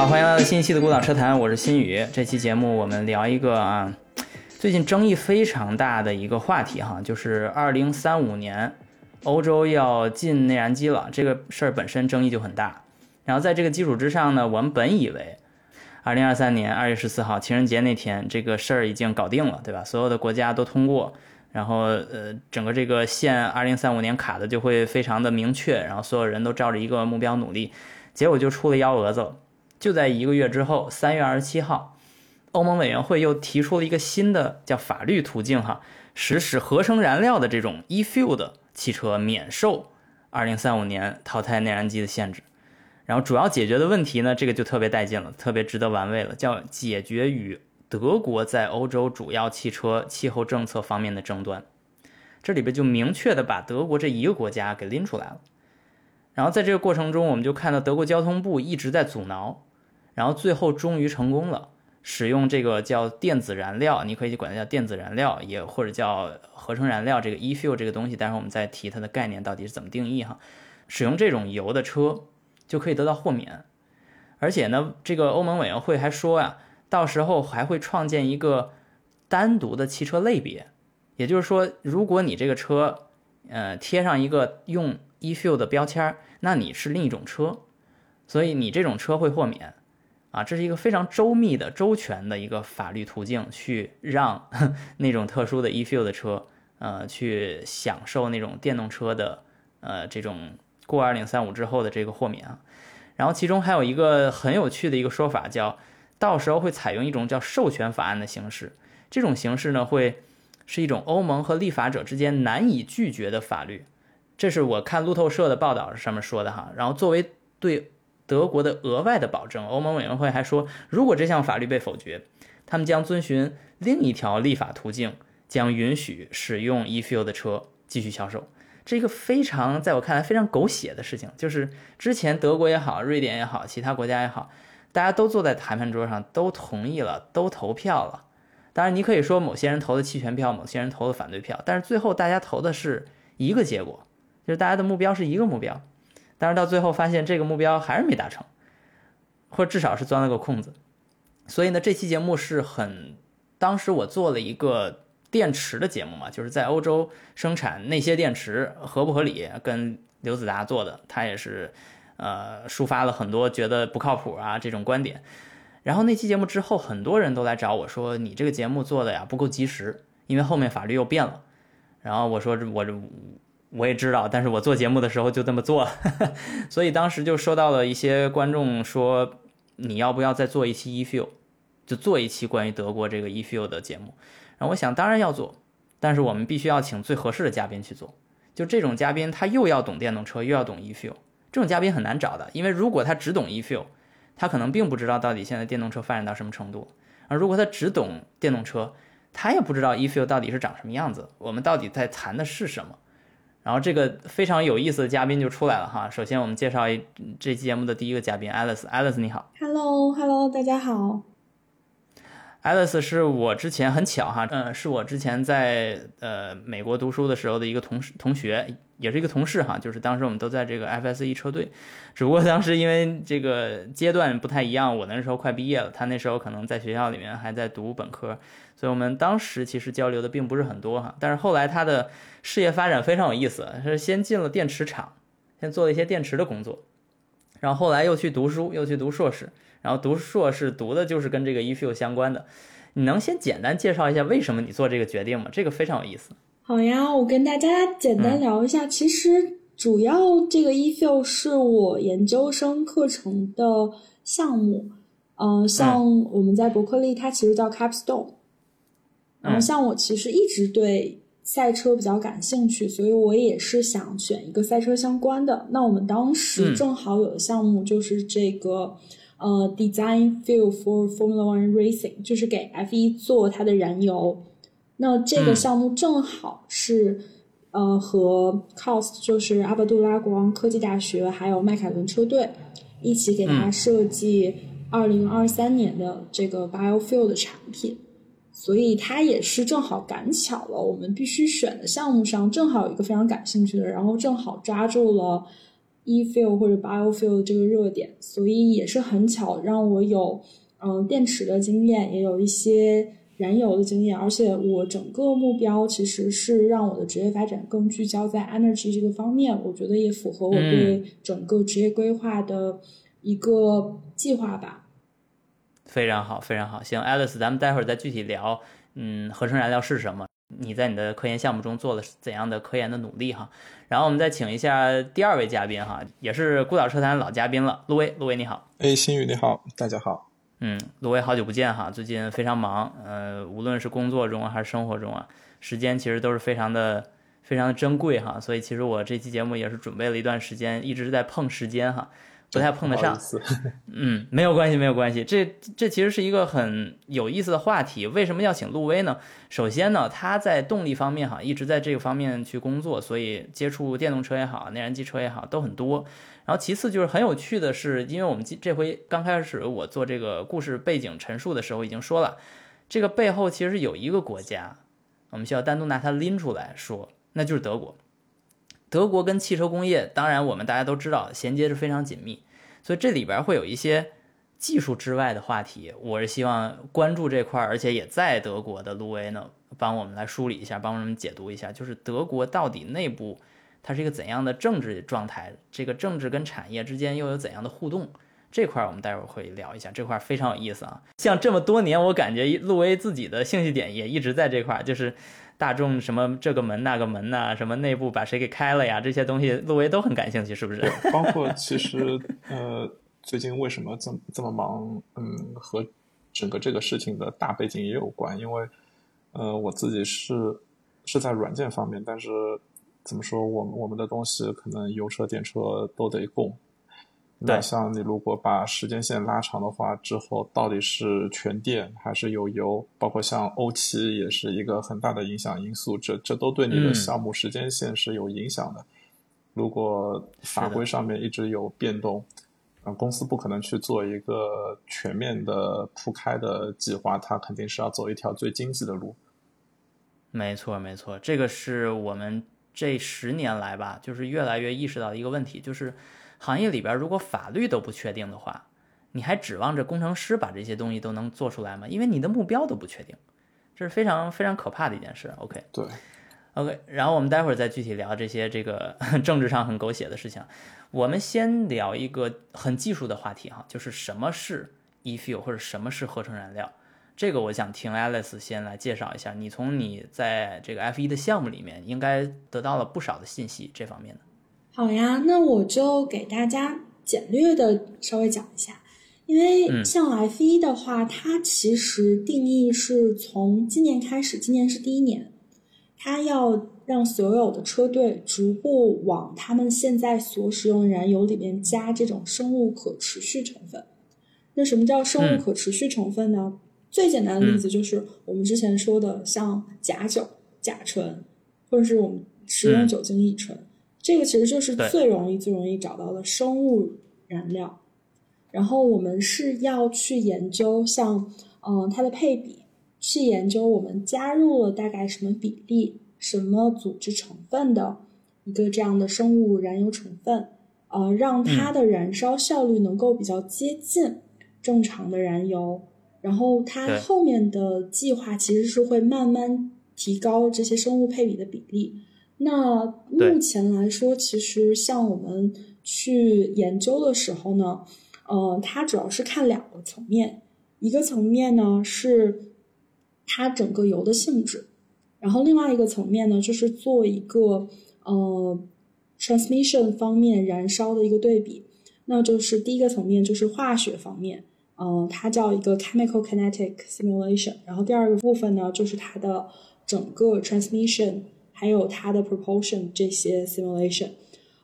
好，欢迎来到新一期的《孤岛车谈》，我是新宇。这期节目我们聊一个啊，最近争议非常大的一个话题哈，就是二零三五年欧洲要禁内燃机了。这个事儿本身争议就很大。然后在这个基础之上呢，我们本以为二零二三年二月十四号情人节那天这个事儿已经搞定了，对吧？所有的国家都通过，然后呃，整个这个限二零三五年卡的就会非常的明确，然后所有人都照着一个目标努力。结果就出了幺蛾子。就在一个月之后，三月二十七号，欧盟委员会又提出了一个新的叫法律途径哈，实施合成燃料的这种 e-fuel 的汽车免受二零三五年淘汰内燃机的限制。然后主要解决的问题呢，这个就特别带劲了，特别值得玩味了，叫解决与德国在欧洲主要汽车气候政策方面的争端。这里边就明确的把德国这一个国家给拎出来了。然后在这个过程中，我们就看到德国交通部一直在阻挠，然后最后终于成功了，使用这个叫电子燃料，你可以管它叫电子燃料，也或者叫合成燃料，这个 e-fuel 这个东西，待会儿我们再提它的概念到底是怎么定义哈。使用这种油的车就可以得到豁免，而且呢，这个欧盟委员会还说呀，到时候还会创建一个单独的汽车类别，也就是说，如果你这个车，呃，贴上一个用 e-fuel 的标签儿，那你是另一种车，所以你这种车会豁免，啊，这是一个非常周密的、周全的一个法律途径，去让 那种特殊的 e-fuel 的车，呃，去享受那种电动车的，呃，这种过二零三五之后的这个豁免啊。然后其中还有一个很有趣的一个说法，叫到时候会采用一种叫授权法案的形式，这种形式呢会是一种欧盟和立法者之间难以拒绝的法律。这是我看路透社的报道上面说的哈，然后作为对德国的额外的保证，欧盟委员会还说，如果这项法律被否决，他们将遵循另一条立法途径，将允许使用 e-fuel 的车继续销售。这一个非常在我看来非常狗血的事情，就是之前德国也好，瑞典也好，其他国家也好，大家都坐在谈判桌上，都同意了，都投票了。当然，你可以说某些人投的弃权票，某些人投的反对票，但是最后大家投的是一个结果。就是大家的目标是一个目标，但是到最后发现这个目标还是没达成，或至少是钻了个空子。所以呢，这期节目是很，当时我做了一个电池的节目嘛，就是在欧洲生产那些电池合不合理，跟刘子达做的，他也是，呃，抒发了很多觉得不靠谱啊这种观点。然后那期节目之后，很多人都来找我说，你这个节目做的呀不够及时，因为后面法律又变了。然后我说这我这。我也知道，但是我做节目的时候就这么做了，所以当时就收到了一些观众说，你要不要再做一期 e-fuel，就做一期关于德国这个 e-fuel 的节目。然后我想，当然要做，但是我们必须要请最合适的嘉宾去做。就这种嘉宾，他又要懂电动车，又要懂 e-fuel，这种嘉宾很难找的，因为如果他只懂 e-fuel，他可能并不知道到底现在电动车发展到什么程度；而如果他只懂电动车，他也不知道 e-fuel 到底是长什么样子，我们到底在谈的是什么。然后这个非常有意思的嘉宾就出来了哈。首先我们介绍一这期节目的第一个嘉宾，Alice，Alice 你好，Hello，Hello，大家好。Alice 是我之前很巧哈，嗯，是我之前在呃美国读书的时候的一个同事同学，也是一个同事哈，就是当时我们都在这个 FSE 车队，只不过当时因为这个阶段不太一样，我那时候快毕业了，他那时候可能在学校里面还在读本科，所以我们当时其实交流的并不是很多哈。但是后来他的事业发展非常有意思，是先进了电池厂，先做了一些电池的工作，然后后来又去读书，又去读硕士。然后读硕士读的就是跟这个 e f u 相关的，你能先简单介绍一下为什么你做这个决定吗？这个非常有意思。好呀，我跟大家简单聊一下。其实主要这个 e-fuel 是我研究生课程的项目，嗯，像我们在伯克利，它其实叫 Capstone。然后像我其实一直对赛车比较感兴趣，所以我也是想选一个赛车相关的。那我们当时正好有的项目就是这个。呃，design fuel for Formula One racing，就是给 F1 做它的燃油。那这个项目正好是呃和 Cost，就是阿卜杜拉国王科技大学还有迈凯伦车队一起给他设计二零二三年的这个 biofuel 的产品，所以他也是正好赶巧了，我们必须选的项目上正好有一个非常感兴趣的，然后正好抓住了。e-fuel 或者 biofuel 这个热点，所以也是很巧让我有嗯电池的经验，也有一些燃油的经验，而且我整个目标其实是让我的职业发展更聚焦在 energy 这个方面，我觉得也符合我对整个职业规划的一个计划吧。非常好，非常好。行，Alice，咱们待会儿再具体聊，嗯，合成燃料是什么？你在你的科研项目中做了怎样的科研的努力哈？然后我们再请一下第二位嘉宾哈，也是孤岛车坛老嘉宾了，陆威，陆威你好。哎，新宇你好，大家好。嗯，陆威好久不见哈，最近非常忙，呃，无论是工作中还是生活中啊，时间其实都是非常的非常的珍贵哈，所以其实我这期节目也是准备了一段时间，一直是在碰时间哈。不太碰得上，嗯，没有关系，没有关系。这这其实是一个很有意思的话题。为什么要请陆威呢？首先呢，他在动力方面哈，一直在这个方面去工作，所以接触电动车也好，内燃机车也好，都很多。然后其次就是很有趣的是，因为我们这回刚开始我做这个故事背景陈述的时候已经说了，这个背后其实有一个国家，我们需要单独拿它拎出来说，那就是德国。德国跟汽车工业，当然我们大家都知道衔接是非常紧密，所以这里边会有一些技术之外的话题。我是希望关注这块，而且也在德国的路威呢，帮我们来梳理一下，帮我们解读一下，就是德国到底内部它是一个怎样的政治状态，这个政治跟产业之间又有怎样的互动？这块我们待会儿会聊一下，这块非常有意思啊。像这么多年，我感觉路威自己的兴趣点也一直在这块，就是。大众什么这个门那个门呐，什么内部把谁给开了呀？这些东西陆威都很感兴趣，是不是？包括其实呃，最近为什么这么这么忙？嗯，和整个这个事情的大背景也有关。因为呃，我自己是是在软件方面，但是怎么说，我们我们的东西可能油车、电车都得供。那像你如果把时间线拉长的话，之后到底是全电还是有油？包括像欧七也是一个很大的影响因素，这这都对你的项目时间线是有影响的。如果法规上面一直有变动，啊，公司不可能去做一个全面的铺开的计划，它肯定是要走一条最经济的路。没错，没错，这个是我们这十年来吧，就是越来越意识到一个问题，就是。行业里边，如果法律都不确定的话，你还指望着工程师把这些东西都能做出来吗？因为你的目标都不确定，这是非常非常可怕的一件事。OK，对，OK，然后我们待会儿再具体聊这些这个 政治上很狗血的事情。我们先聊一个很技术的话题哈，就是什么是 e-fuel 或者什么是合成燃料。这个我想听 Alice 先来介绍一下。你从你在这个 F 一的项目里面应该得到了不少的信息，这方面的。好呀，那我就给大家简略的稍微讲一下，因为像 F 一的话，它其实定义是从今年开始，今年是第一年，它要让所有的车队逐步往他们现在所使用的燃油里面加这种生物可持续成分。那什么叫生物可持续成分呢？最简单的例子就是我们之前说的，像甲酒、甲醇，或者是我们食用酒精乙醇。这个其实就是最容易、最容易找到的生物燃料，然后我们是要去研究像嗯它的配比，去研究我们加入了大概什么比例、什么组织成分的一个这样的生物燃油成分，呃，让它的燃烧效率能够比较接近正常的燃油，然后它后面的计划其实是会慢慢提高这些生物配比的比例。那目前来说，其实像我们去研究的时候呢，呃，它主要是看两个层面，一个层面呢是它整个油的性质，然后另外一个层面呢就是做一个呃 transmission 方面燃烧的一个对比，那就是第一个层面就是化学方面，嗯，它叫一个 chemical kinetic simulation，然后第二个部分呢就是它的整个 transmission。还有它的 propulsion 这些 simulation，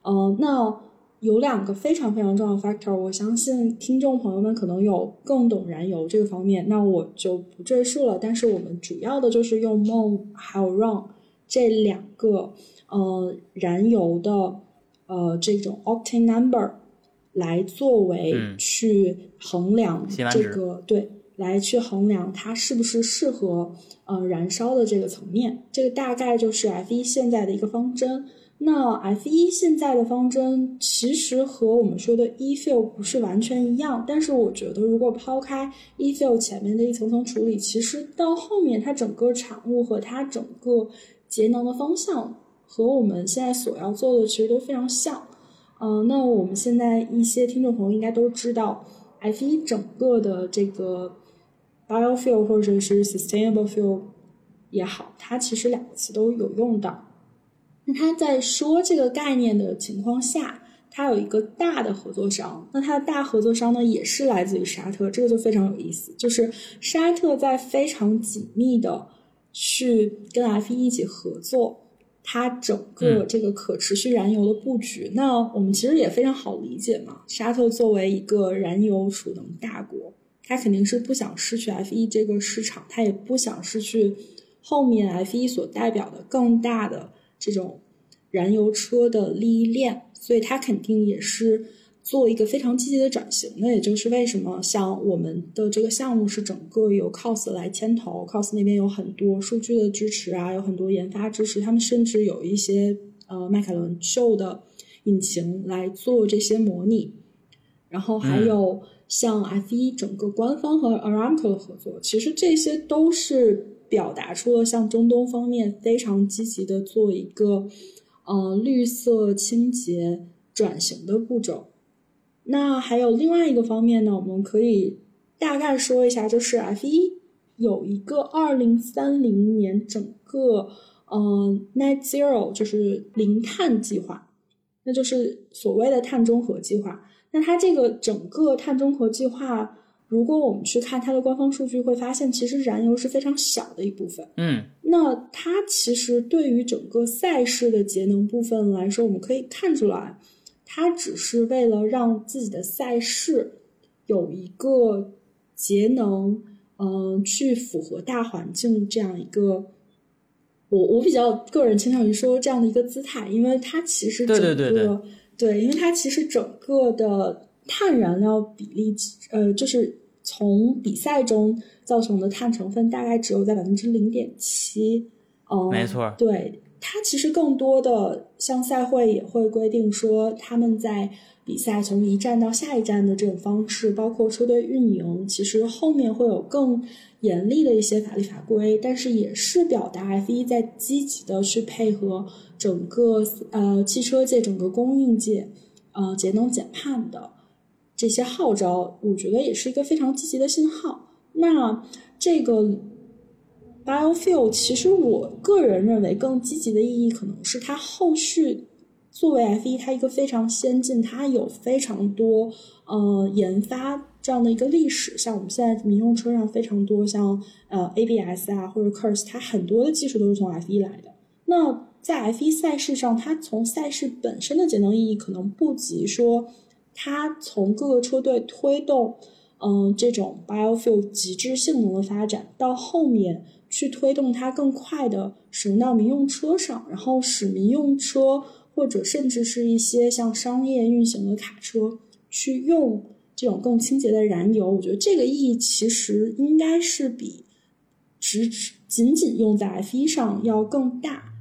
嗯，那有两个非常非常重要的 factor，我相信听众朋友们可能有更懂燃油这个方面，那我就不赘述了。但是我们主要的就是用 mole 还有 run 这两个呃燃油的呃这种 octane number 来作为去衡量这个对。来去衡量它是不是适合呃燃烧的这个层面，这个大概就是 F 一现在的一个方针。那 F 一现在的方针其实和我们说的 E-fill 不是完全一样，但是我觉得如果抛开 E-fill 前面的一层层处理，其实到后面它整个产物和它整个节能的方向和我们现在所要做的其实都非常像。嗯，那我们现在一些听众朋友应该都知道，F 一整个的这个 biofuel 或者是 sustainable fuel 也好，它其实两个词都有用到。那他在说这个概念的情况下，他有一个大的合作商。那他的大合作商呢，也是来自于沙特，这个就非常有意思。就是沙特在非常紧密的去跟 F 一一起合作，它整个这个可持续燃油的布局。那我们其实也非常好理解嘛，沙特作为一个燃油储能大国，它肯定是不想失去 F 一这个市场，它也不想失去后面 F 一所代表的更大的。这种燃油车的利益链，所以它肯定也是做一个非常积极的转型。那也就是为什么像我们的这个项目是整个由 COS 来牵头，COS 那边有很多数据的支持啊，有很多研发支持，他们甚至有一些呃迈凯伦秀的引擎来做这些模拟，然后还有像 F 一整个官方和 Aramco 的合作，其实这些都是。表达出了像中东方面非常积极的做一个，呃，绿色清洁转型的步骤。那还有另外一个方面呢，我们可以大概说一下，就是 F 一有一个二零三零年整个，呃，Net Zero 就是零碳计划，那就是所谓的碳中和计划。那它这个整个碳中和计划。如果我们去看它的官方数据，会发现其实燃油是非常小的一部分。嗯，那它其实对于整个赛事的节能部分来说，我们可以看出来，它只是为了让自己的赛事有一个节能，嗯，去符合大环境这样一个。我我比较个人倾向于说这样的一个姿态，因为它其实整个对，因为它其实整个的。碳燃料比例，呃，就是从比赛中造成的碳成分大概只有在百分之零点七，嗯，没错，对它其实更多的像赛会也会规定说，他们在比赛从一站到下一站的这种方式，包括车队运营，其实后面会有更严厉的一些法律法规，但是也是表达 F 一在积极的去配合整个呃汽车界整个供应界，呃节能减碳的。这些号召，我觉得也是一个非常积极的信号。那这个 biofuel，其实我个人认为更积极的意义，可能是它后续作为 F 一，它一个非常先进，它有非常多呃研发这样的一个历史。像我们现在民用车上非常多，像呃 ABS 啊或者 curse 它很多的技术都是从 F 一来的。那在 F 一赛事上，它从赛事本身的节能意义，可能不及说。它从各个车队推动，嗯，这种 biofuel 极致性能的发展，到后面去推动它更快的使用到民用车上，然后使民用车或者甚至是一些像商业运行的卡车去用这种更清洁的燃油，我觉得这个意义其实应该是比只仅仅用在 F 一上要更大。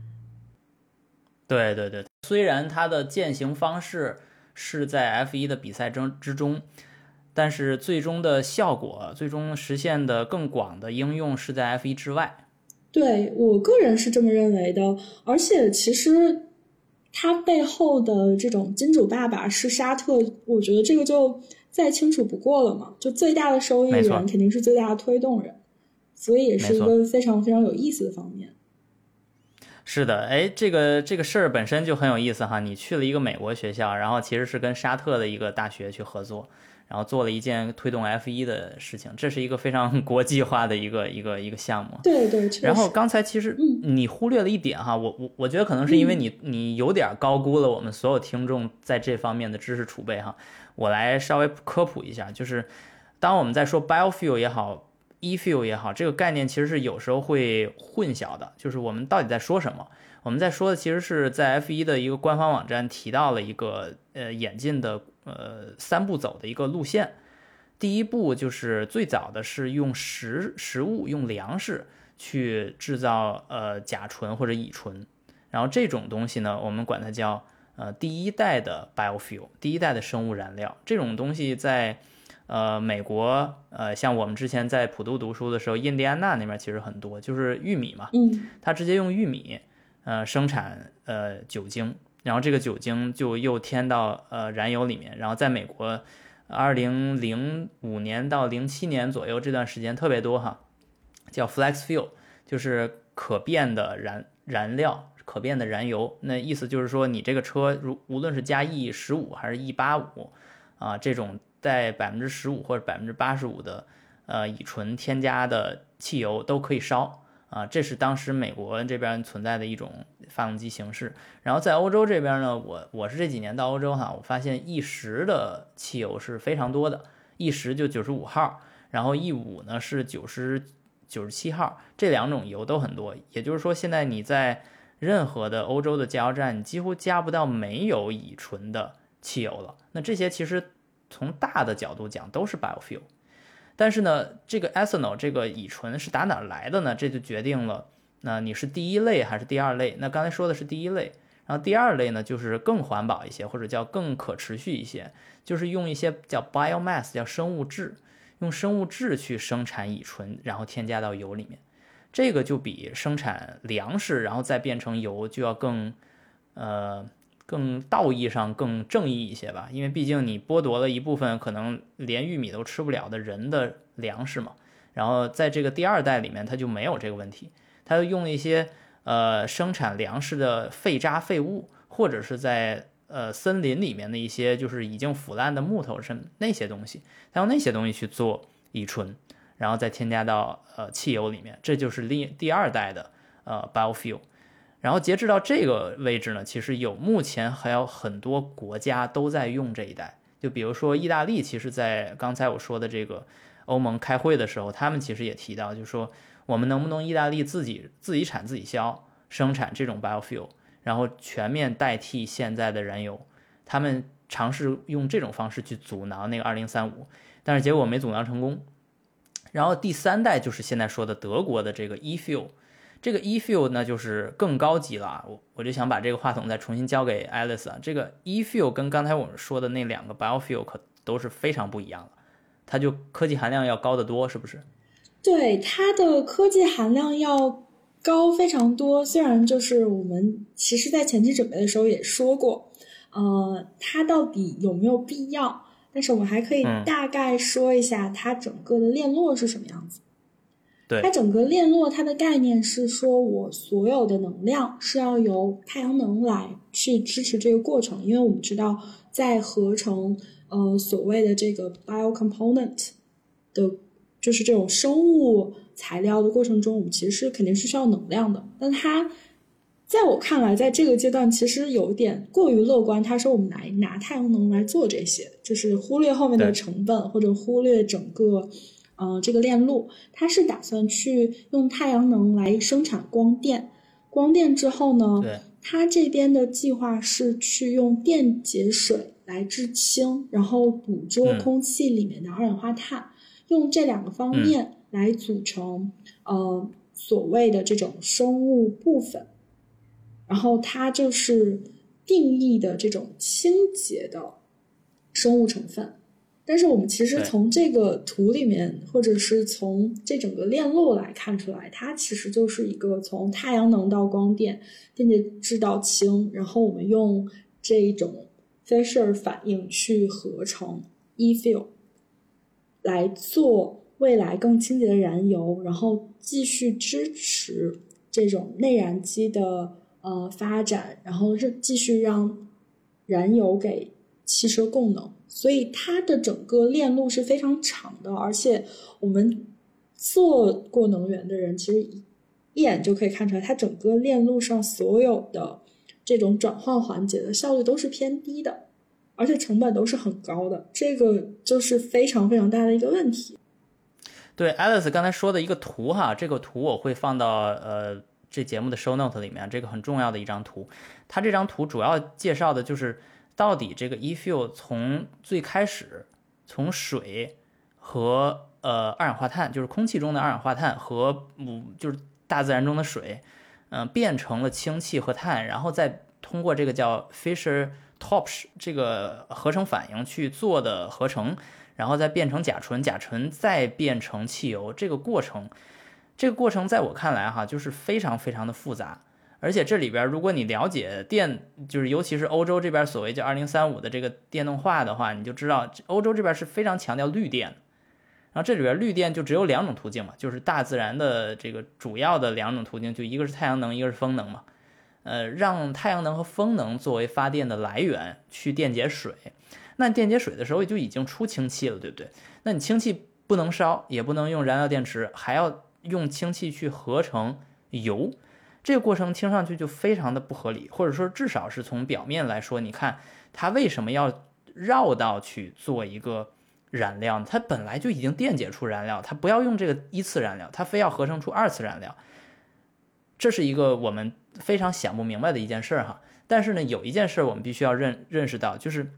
对对对，虽然它的践行方式。是在 F 一的比赛中之中，但是最终的效果，最终实现的更广的应用是在 F 一之外。对我个人是这么认为的，而且其实它背后的这种金主爸爸是沙特，我觉得这个就再清楚不过了嘛。就最大的收益人肯定是最大的推动人，所以也是一个非常非常有意思的方面。是的，哎，这个这个事儿本身就很有意思哈。你去了一个美国学校，然后其实是跟沙特的一个大学去合作，然后做了一件推动 F 一的事情，这是一个非常 国际化的一个一个一个项目。对对。然后刚才其实你忽略了一点哈，我我我觉得可能是因为你你有点高估了我们所有听众在这方面的知识储备哈。我来稍微科普一下，就是当我们在说 biofuel 也好。E-fuel 也好，这个概念其实是有时候会混淆的。就是我们到底在说什么？我们在说的其实是在 F 一的一个官方网站提到了一个呃演进的呃三步走的一个路线。第一步就是最早的是用食食物用粮食去制造呃甲醇或者乙醇，然后这种东西呢，我们管它叫呃第一代的 biofuel，第一代的生物燃料。这种东西在呃美国，呃像我们之前在普渡读书的时候，印第安纳那边其实很多，就是玉米嘛，嗯，它直接用玉米呃生产呃酒精，然后这个酒精就又添到呃燃油里面，然后在美国。二零零五年到零七年左右这段时间特别多哈，叫 flex fuel，就是可变的燃燃料、可变的燃油。那意思就是说，你这个车如无论是加 E 十五还是 E 八五啊，这种带百分之十五或者百分之八十五的呃乙醇添加的汽油都可以烧。啊，这是当时美国这边存在的一种发动机形式。然后在欧洲这边呢，我我是这几年到欧洲哈，我发现 E 十的汽油是非常多的，E 十就九十五号，然后 E 五呢是九十九十七号，这两种油都很多。也就是说，现在你在任何的欧洲的加油站，你几乎加不到没有乙醇的汽油了。那这些其实从大的角度讲都是 biofuel。但是呢，这个 ethanol 这个乙醇是打哪来的呢？这就决定了，那你是第一类还是第二类？那刚才说的是第一类，然后第二类呢，就是更环保一些，或者叫更可持续一些，就是用一些叫 biomass，叫生物质，用生物质去生产乙醇，然后添加到油里面。这个就比生产粮食然后再变成油就要更，呃。更道义上更正义一些吧，因为毕竟你剥夺了一部分可能连玉米都吃不了的人的粮食嘛。然后在这个第二代里面，它就没有这个问题，它用一些呃生产粮食的废渣废物，或者是在呃森林里面的一些就是已经腐烂的木头什么那些东西，它用那些东西去做乙醇，然后再添加到呃汽油里面，这就是第第二代的呃 biofuel。然后截止到这个位置呢，其实有目前还有很多国家都在用这一代。就比如说意大利，其实，在刚才我说的这个欧盟开会的时候，他们其实也提到，就是说我们能不能意大利自己自己产自己销，生产这种 biofuel，然后全面代替现在的燃油。他们尝试用这种方式去阻挠那个2035，但是结果没阻挠成功。然后第三代就是现在说的德国的这个 e-fuel。这个 e-fuel 呢，就是更高级了。我我就想把这个话筒再重新交给 Alice 啊。这个 e-fuel 跟刚才我们说的那两个 biofuel 可都是非常不一样的，它就科技含量要高得多，是不是？对，它的科技含量要高非常多。虽然就是我们其实在前期准备的时候也说过，呃，它到底有没有必要？但是我们还可以大概说一下它整个的链络是什么样子。对它整个链络，它的概念是说，我所有的能量是要由太阳能来去支持这个过程，因为我们知道，在合成呃所谓的这个 bio component 的，就是这种生物材料的过程中，我们其实是肯定是需要能量的。但它在我看来，在这个阶段其实有点过于乐观。他说我们来拿太阳能来做这些，就是忽略后面的成本，或者忽略整个。呃，这个链路，它是打算去用太阳能来生产光电，光电之后呢，它这边的计划是去用电解水来制氢，然后捕捉空气里面的二氧化碳，用这两个方面来组成呃所谓的这种生物部分，然后它就是定义的这种清洁的生物成分。但是我们其实从这个图里面，或者是从这整个链路来看出来，它其实就是一个从太阳能到光电，电解质到氢，然后我们用这种 Fisher 反应去合成 e-fuel 来做未来更清洁的燃油，然后继续支持这种内燃机的呃发展，然后是继续让燃油给汽车供能。所以它的整个链路是非常长的，而且我们做过能源的人，其实一眼就可以看出来，它整个链路上所有的这种转换环节的效率都是偏低的，而且成本都是很高的，这个就是非常非常大的一个问题。对，Alice 刚才说的一个图哈，这个图我会放到呃这节目的 show note 里面，这个很重要的一张图。它这张图主要介绍的就是。到底这个 e-fuel 从最开始，从水和呃二氧化碳，就是空气中的二氧化碳和嗯就是大自然中的水，嗯，变成了氢气和碳，然后再通过这个叫 Fisher Topsh 这个合成反应去做的合成，然后再变成甲醇，甲醇再变成汽油，这个过程，这个过程在我看来哈，就是非常非常的复杂。而且这里边，如果你了解电，就是尤其是欧洲这边所谓叫“二零三五”的这个电动化的话，你就知道欧洲这边是非常强调绿电。然后这里边绿电就只有两种途径嘛，就是大自然的这个主要的两种途径，就一个是太阳能，一个是风能嘛。呃，让太阳能和风能作为发电的来源去电解水。那电解水的时候就已经出氢气了，对不对？那你氢气不能烧，也不能用燃料电池，还要用氢气去合成油。这个过程听上去就非常的不合理，或者说至少是从表面来说，你看它为什么要绕道去做一个燃料？它本来就已经电解出燃料，它不要用这个一次燃料，它非要合成出二次燃料，这是一个我们非常想不明白的一件事儿哈。但是呢，有一件事我们必须要认认识到，就是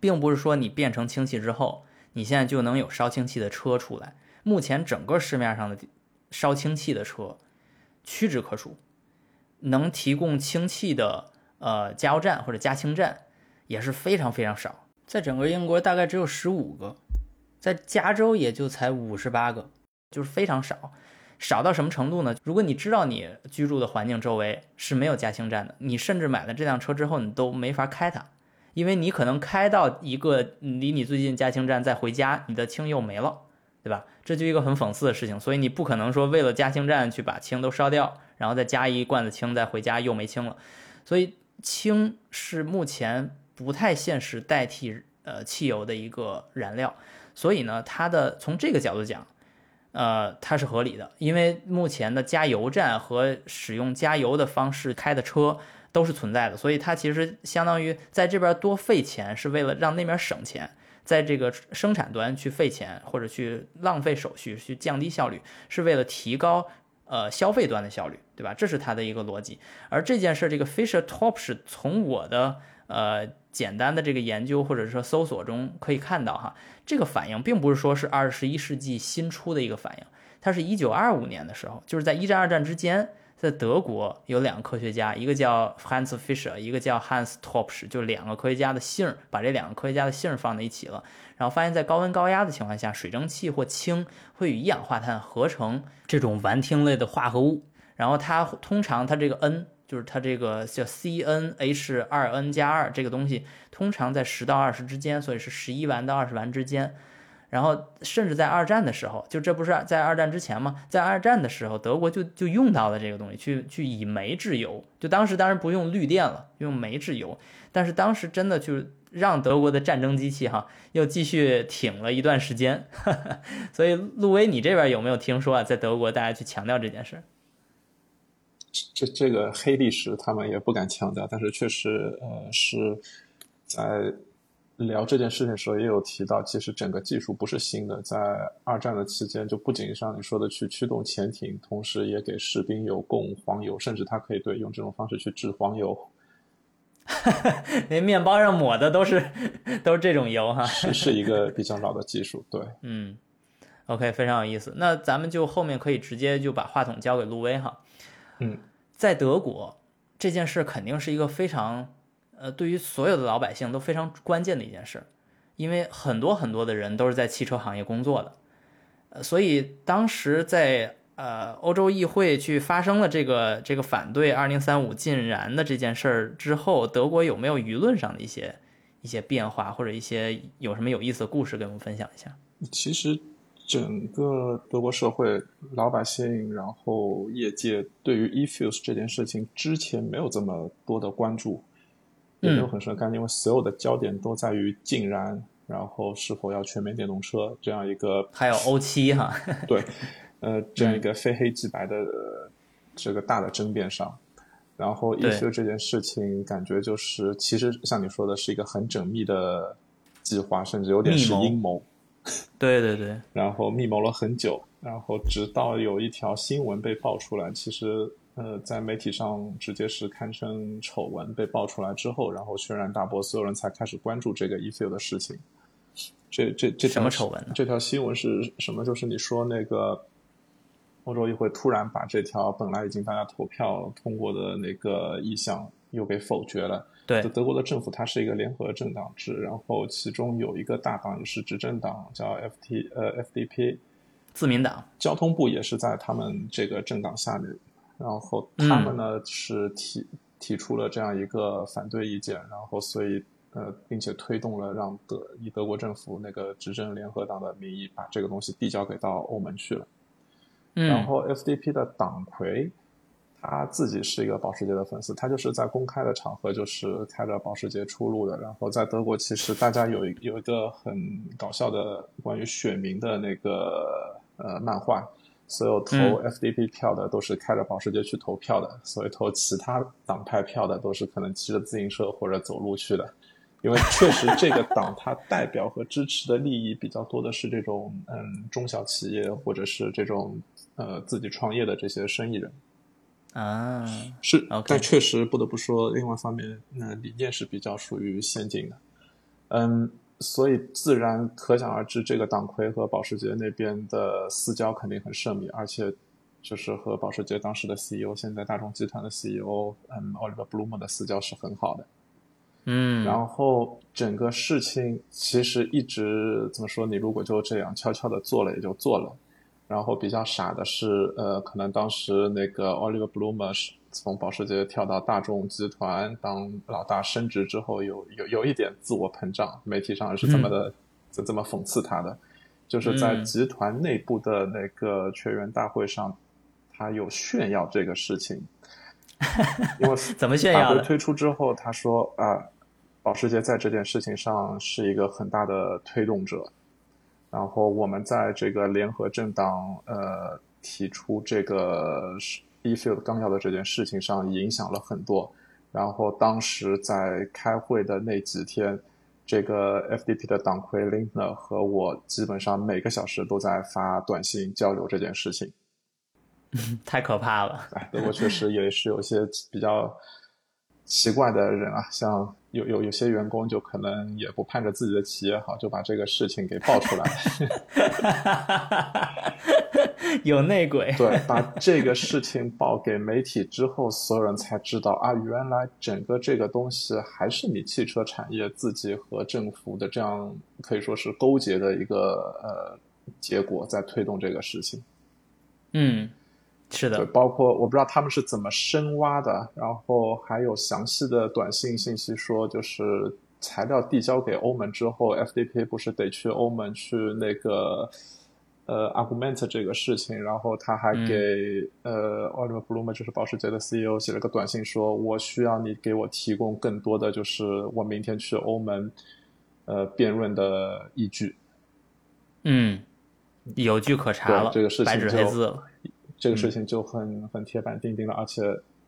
并不是说你变成氢气之后，你现在就能有烧氢气的车出来。目前整个市面上的烧氢气的车屈指可数。能提供氢气的呃加油站或者加氢站也是非常非常少，在整个英国大概只有十五个，在加州也就才五十八个，就是非常少，少到什么程度呢？如果你知道你居住的环境周围是没有加氢站的，你甚至买了这辆车之后你都没法开它，因为你可能开到一个离你最近加氢站再回家，你的氢又没了，对吧？这就一个很讽刺的事情，所以你不可能说为了加氢站去把氢都烧掉。然后再加一罐子氢，再回家又没氢了，所以氢是目前不太现实代替呃汽油的一个燃料，所以呢，它的从这个角度讲，呃，它是合理的，因为目前的加油站和使用加油的方式开的车都是存在的，所以它其实相当于在这边多费钱，是为了让那边省钱，在这个生产端去费钱或者去浪费手续去降低效率，是为了提高。呃，消费端的效率，对吧？这是它的一个逻辑。而这件事，这个 Fisher Top 是从我的呃简单的这个研究或者说搜索中可以看到哈，这个反应并不是说是二十一世纪新出的一个反应，它是一九二五年的时候，就是在一战二战之间。在德国有两个科学家，一个叫 Hans Fischer，一个叫 Hans Topsh 就两个科学家的姓儿，把这两个科学家的姓儿放在一起了，然后发现，在高温高压的情况下，水蒸气或氢会与一氧化碳合成这种烷烃类的化合物，然后它通常它这个 N 就是它这个叫 CnH 二 N 加二这个东西，通常在十到二十之间，所以是十一烷到二十烷之间。然后，甚至在二战的时候，就这不是在二战之前吗？在二战的时候，德国就就用到了这个东西，去去以煤制油。就当时当然不用绿电了，用煤制油。但是当时真的就是让德国的战争机器哈又继续挺了一段时间。所以，陆威，你这边有没有听说啊？在德国大家去强调这件事？这这个黑历史他们也不敢强调，但是确实呃是在。聊这件事情的时候，也有提到，其实整个技术不是新的，在二战的期间，就不仅像你说的去驱动潜艇，同时也给士兵有供黄油，甚至他可以对用这种方式去制黄油。连面包上抹的都是 都是这种油哈，是是一个比较老的技术，对，嗯，OK，非常有意思。那咱们就后面可以直接就把话筒交给陆威哈，嗯，在德国这件事肯定是一个非常。呃，对于所有的老百姓都非常关键的一件事，因为很多很多的人都是在汽车行业工作的，呃，所以当时在呃欧洲议会去发生了这个这个反对二零三五禁燃的这件事儿之后，德国有没有舆论上的一些一些变化，或者一些有什么有意思的故事跟我们分享一下？其实整个德国社会老百姓，然后业界对于 e-fuels 这件事情之前没有这么多的关注。也没有很深的概念，因为所有的焦点都在于禁燃，然后是否要全面电动车这样一个，还有欧七哈，对，呃，这样一个非黑即白的这个大的争辩上，然后 eFuse 这件事情，感觉就是其实像你说的是一个很缜密的计划，甚至有点是阴谋，对对对，然后密谋了很久，然后直到有一条新闻被爆出来，其实。呃，在媒体上直接是堪称丑闻被爆出来之后，然后轩然大波，所有人才开始关注这个 EFIL 的事情。这这这什么丑闻呢？这条新闻是什么？就是你说那个欧洲议会突然把这条本来已经大家投票通过的那个意向又给否决了。对，德国的政府它是一个联合政党制，然后其中有一个大党也是执政党，叫 F T 呃 F D P，自民党。交通部也是在他们这个政党下面，然后他们呢是提提出了这样一个反对意见，然后所以呃，并且推动了让德以德国政府那个执政联合党的名义把这个东西递交给到欧盟去了。然后 F D P 的党魁。他自己是一个保时捷的粉丝，他就是在公开的场合就是开着保时捷出入的。然后在德国，其实大家有一有一个很搞笑的关于选民的那个呃漫画，所有投 FDP 票的都是开着保时捷去投票的，所以投其他党派票的都是可能骑着自行车或者走路去的。因为确实这个党它代表和支持的利益比较多的是这种嗯中小企业或者是这种呃自己创业的这些生意人。啊，是，但确实不得不说，另外一方面，嗯理念是比较属于先进的，嗯，所以自然可想而知，这个党魁和保时捷那边的私交肯定很甚密，而且就是和保时捷当时的 CEO，现在大众集团的 CEO，嗯，Oliver Blume 的私交是很好的，嗯，然后整个事情其实一直怎么说，你如果就这样悄悄的做了，也就做了。然后比较傻的是，呃，可能当时那个 Oliver Blume 是从保时捷跳到大众集团当老大，升职之后有有有一点自我膨胀，媒体上是这么的，这这么讽刺他的，就是在集团内部的那个全员大会上，他有炫耀这个事情，因为怎么炫耀推出之后，他说啊，保时捷在这件事情上是一个很大的推动者。然后我们在这个联合政党呃提出这个 e-field 纲要的这件事情上影响了很多。然后当时在开会的那几天，这个 FDP 的党魁 Lindner 和我基本上每个小时都在发短信交流这件事情。太可怕了！哎，德国确实也是有些比较奇怪的人啊，像。有有有些员工就可能也不盼着自己的企业好，就把这个事情给爆出来。有内鬼。对，把这个事情报给媒体之后，所有人才知道啊，原来整个这个东西还是你汽车产业自己和政府的这样可以说是勾结的一个呃结果，在推动这个事情。嗯。是的，包括我不知道他们是怎么深挖的，然后还有详细的短信信息说，就是材料递交给欧盟之后，FDP 不是得去欧盟去那个呃 argument 这个事情，然后他还给呃 Oliver Blume 就是保时捷的 CEO 写了个短信，说我需要你给我提供更多的就是我明天去欧盟呃辩论的依据。嗯，有据可查了，这个事情白纸黑字了。这个事情就很很铁板钉钉了，而且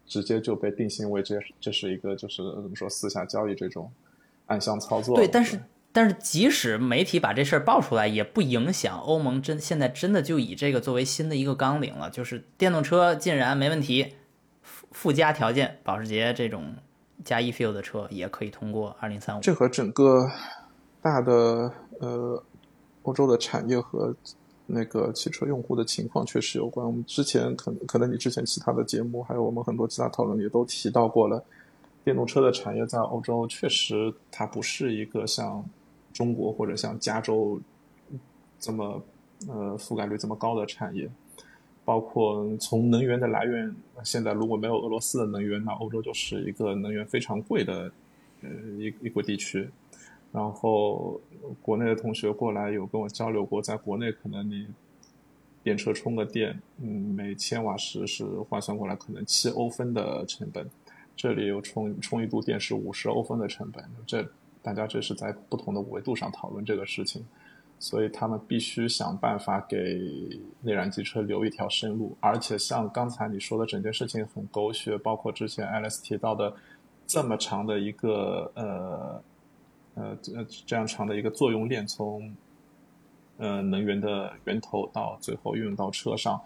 直接就被定性为这这是一个就是怎么说私下交易这种暗箱操作。对，但是但是即使媒体把这事儿爆出来，也不影响欧盟真现在真的就以这个作为新的一个纲领了，就是电动车竟然没问题，附附加条件，保时捷这种加 e-fuel 的车也可以通过二零三五。这和整个大的呃欧洲的产业和。那个汽车用户的情况确实有关。我们之前可能可能你之前其他的节目，还有我们很多其他讨论也都提到过了。电动车的产业在欧洲确实它不是一个像中国或者像加州这么呃覆盖率这么高的产业。包括从能源的来源，现在如果没有俄罗斯的能源，那欧洲就是一个能源非常贵的呃一一个地区。然后，国内的同学过来有跟我交流过，在国内可能你电车充个电，嗯，每千瓦时是换算过来可能七欧分的成本，这里又充充一度电是五十欧分的成本，这大家这是在不同的维度上讨论这个事情，所以他们必须想办法给内燃机车留一条生路，而且像刚才你说的整件事情很狗血，包括之前 Alice 提到的这么长的一个呃。呃，这这样长的一个作用链，从呃能源的源头到最后运用到车上，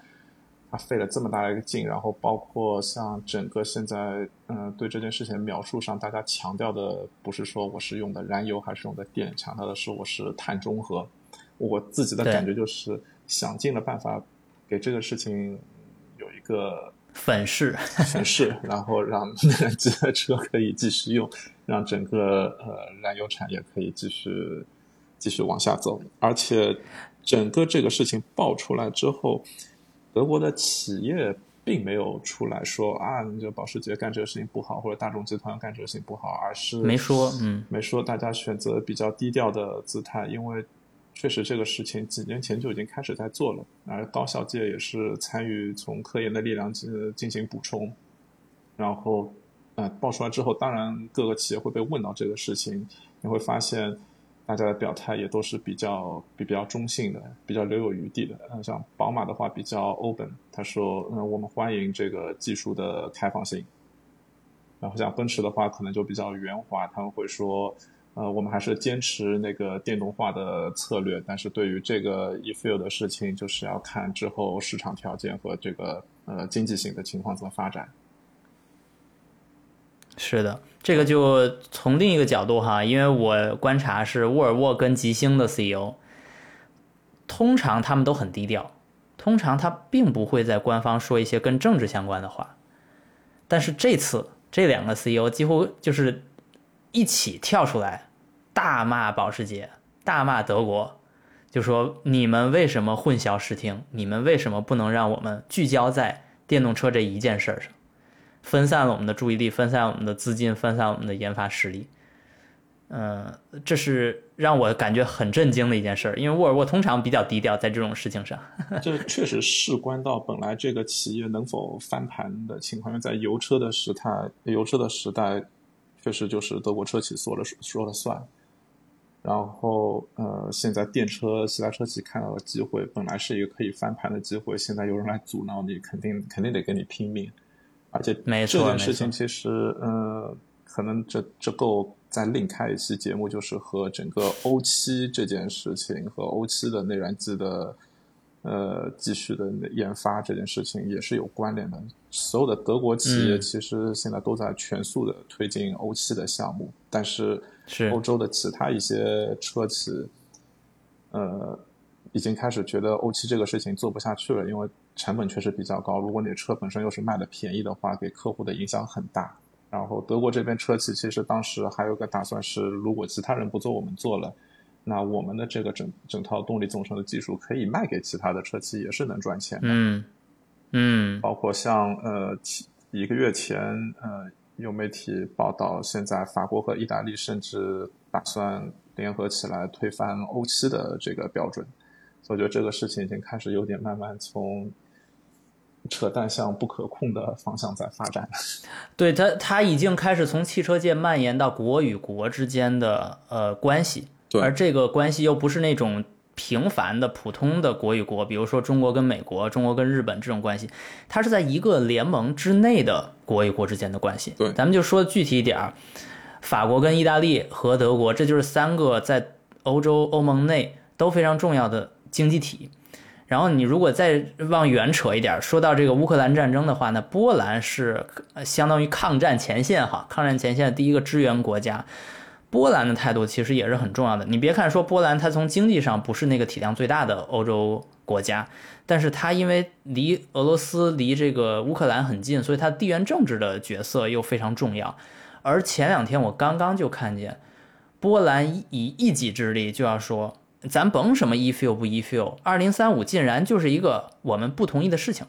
它费了这么大的一个劲，然后包括像整个现在，嗯，对这件事情描述上，大家强调的不是说我是用的燃油还是用的电，强调的是我是碳中和。我自己的感觉就是想尽了办法给这个事情有一个粉饰，粉饰，然后让内燃机的车可以继续用，让整个呃燃油产业可以继续继续往下走。而且整个这个事情爆出来之后，德国的企业并没有出来说啊，你这保时捷干这个事情不好，或者大众集团干这个事情不好，而是没说，嗯，没说，大家选择比较低调的姿态，因为。确实，这个事情几年前就已经开始在做了，而高校界也是参与从科研的力量进进行补充。然后，呃，爆出来之后，当然各个企业会被问到这个事情，你会发现大家的表态也都是比较比比较中性的，比较留有余地的。嗯，像宝马的话比较 open，他说，嗯，我们欢迎这个技术的开放性。然后像奔驰的话，可能就比较圆滑，他们会说。呃，我们还是坚持那个电动化的策略，但是对于这个 e-fuel 的事情，就是要看之后市场条件和这个呃经济性的情况怎么发展。是的，这个就从另一个角度哈，因为我观察是沃尔沃跟吉星的 CEO，通常他们都很低调，通常他并不会在官方说一些跟政治相关的话，但是这次这两个 CEO 几乎就是。一起跳出来，大骂保时捷，大骂德国，就说你们为什么混淆视听？你们为什么不能让我们聚焦在电动车这一件事上？分散了我们的注意力，分散我们的资金，分散我们的研发实力。嗯，这是让我感觉很震惊的一件事，因为沃尔沃通常比较低调，在这种事情上。这 确实事关到本来这个企业能否翻盘的情况，因为在油车的时代，油车的时代。确实就是德国车企说了说了算，然后呃，现在电车、其他车企看到了机会，本来是一个可以翻盘的机会，现在有人来阻挠你，肯定肯定得跟你拼命。而且这件事情其实，呃，可能这这够再另开一期节目，就是和整个欧七这件事情和欧七的内燃机的。呃，继续的研发这件事情也是有关联的。所有的德国企业其实现在都在全速的推进欧七的项目，但是欧洲的其他一些车企，呃，已经开始觉得欧七这个事情做不下去了，因为成本确实比较高。如果你的车本身又是卖的便宜的话，给客户的影响很大。然后德国这边车企其实当时还有个打算是，如果其他人不做，我们做了。那我们的这个整整套动力总成的技术可以卖给其他的车企，也是能赚钱的。嗯嗯，包括像呃，一个月前呃，有媒体报道，现在法国和意大利甚至打算联合起来推翻欧七的这个标准。所以我觉得这个事情已经开始有点慢慢从扯淡向不可控的方向在发展。对它，它已经开始从汽车界蔓延到国与国之间的呃关系。而这个关系又不是那种平凡的、普通的国与国，比如说中国跟美国、中国跟日本这种关系，它是在一个联盟之内的国与国之间的关系。对，咱们就说具体一点儿，法国跟意大利和德国，这就是三个在欧洲欧盟内都非常重要的经济体。然后你如果再往远扯一点，说到这个乌克兰战争的话，那波兰是相当于抗战前线哈，抗战前线的第一个支援国家。波兰的态度其实也是很重要的。你别看说波兰，它从经济上不是那个体量最大的欧洲国家，但是它因为离俄罗斯、离这个乌克兰很近，所以它地缘政治的角色又非常重要。而前两天我刚刚就看见，波兰以一己之力就要说，咱甭什么 e f e l 不 e f e l 二零三五竟然就是一个我们不同意的事情，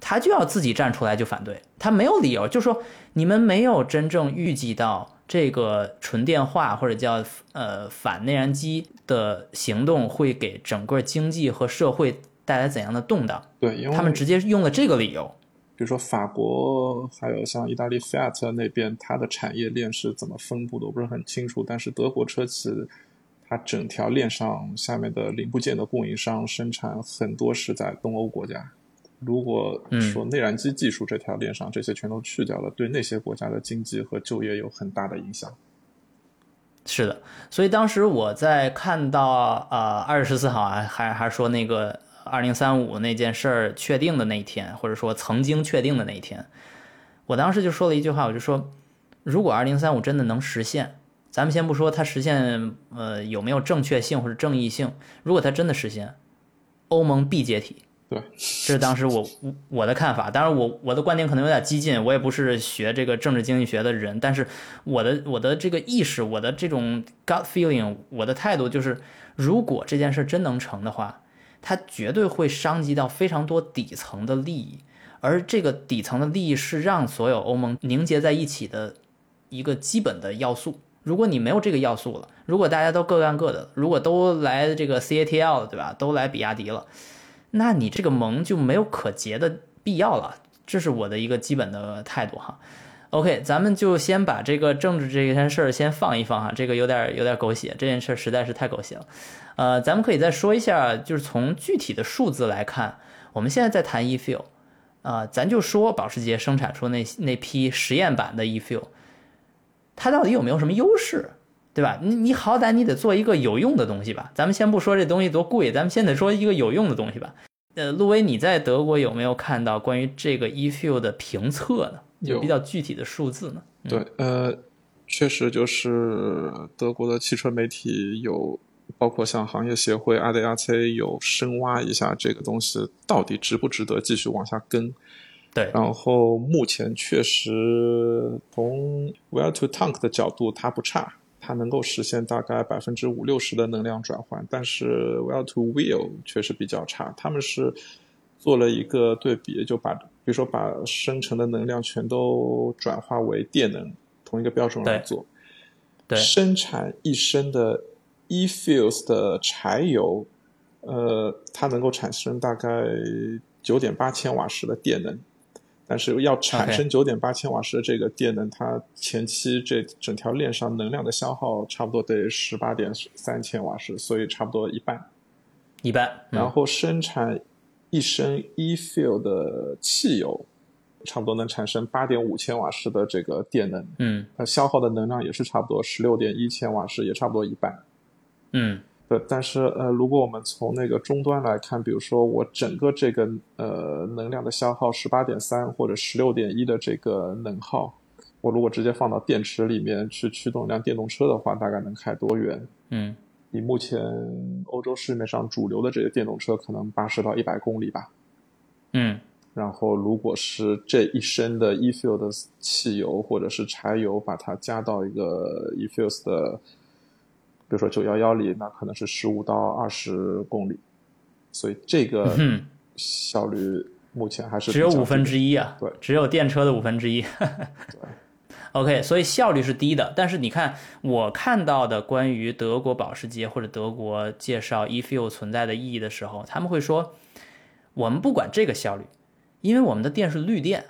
他就要自己站出来就反对，他没有理由，就说你们没有真正预计到。这个纯电化或者叫呃反内燃机的行动会给整个经济和社会带来怎样的动荡？对，因为他们直接用了这个理由。比如说法国还有像意大利 Fiat 那边，它的产业链是怎么分布的，我不是很清楚。但是德国车企，它整条链上下面的零部件的供应商生产很多是在东欧国家。如果说内燃机技术这条链上这些全都去掉了，对那些国家的经济和就业有很大的影响。是的，所以当时我在看到呃二月十四号啊，还还说那个二零三五那件事儿确定的那一天，或者说曾经确定的那一天，我当时就说了一句话，我就说，如果二零三五真的能实现，咱们先不说它实现呃有没有正确性或者正义性，如果它真的实现，欧盟必解体。对，这是当时我我的看法。当然，我我的观点可能有点激进，我也不是学这个政治经济学的人，但是我的我的这个意识，我的这种 gut feeling，我的态度就是，如果这件事真能成的话，它绝对会伤及到非常多底层的利益，而这个底层的利益是让所有欧盟凝结在一起的一个基本的要素。如果你没有这个要素了，如果大家都各干各的，如果都来这个 CATL 对吧，都来比亚迪了。那你这个盟就没有可结的必要了，这是我的一个基本的态度哈。OK，咱们就先把这个政治这件事儿先放一放哈，这个有点有点狗血，这件事儿实在是太狗血了。呃，咱们可以再说一下，就是从具体的数字来看，我们现在在谈 e-fuel，啊，咱就说保时捷生产出那那批实验版的 e-fuel，它到底有没有什么优势？对吧？你你好歹你得做一个有用的东西吧。咱们先不说这东西多贵，咱们先得说一个有用的东西吧。呃，陆威，你在德国有没有看到关于这个 e-fuel 的评测呢？有比较具体的数字呢？对，呃，确实就是德国的汽车媒体有，包括像行业协会 ADAC 有深挖一下这个东西到底值不值得继续往下跟。对，然后目前确实从 well to tank 的角度它不差。它能够实现大概百分之五六十的能量转换，但是 well to wheel 确实比较差。他们是做了一个对比，就把比如说把生成的能量全都转化为电能，同一个标准来做。对，生产一升的 e-fuels 的柴油，呃，它能够产生大概九点八千瓦时的电能。但是要产生九点八千瓦时的这个电能，它前期这整条链上能量的消耗差不多得十八点三千瓦时，所以差不多一半。一半。然后生产一升 e-fuel 的汽油，差不多能产生八点五千瓦时的这个电能。嗯。它消耗的能量也是差不多十六点一千瓦时，也差不多一半。嗯。对，但是呃，如果我们从那个终端来看，比如说我整个这个呃能量的消耗十八点三或者十六点一的这个能耗，我如果直接放到电池里面去驱动一辆电动车的话，大概能开多远？嗯，以目前欧洲市面上主流的这些电动车，可能八十到一百公里吧。嗯，然后如果是这一升的 e-fuel 的汽油或者是柴油，把它加到一个 e-fuels 的。比如说九幺幺里，那可能是十五到二十公里，所以这个效率目前还是只有五分之一啊，对，只有电车的五分之一。，OK，所以效率是低的。但是你看，我看到的关于德国保时捷或者德国介绍 e-fuel 存在的意义的时候，他们会说，我们不管这个效率，因为我们的电是绿电，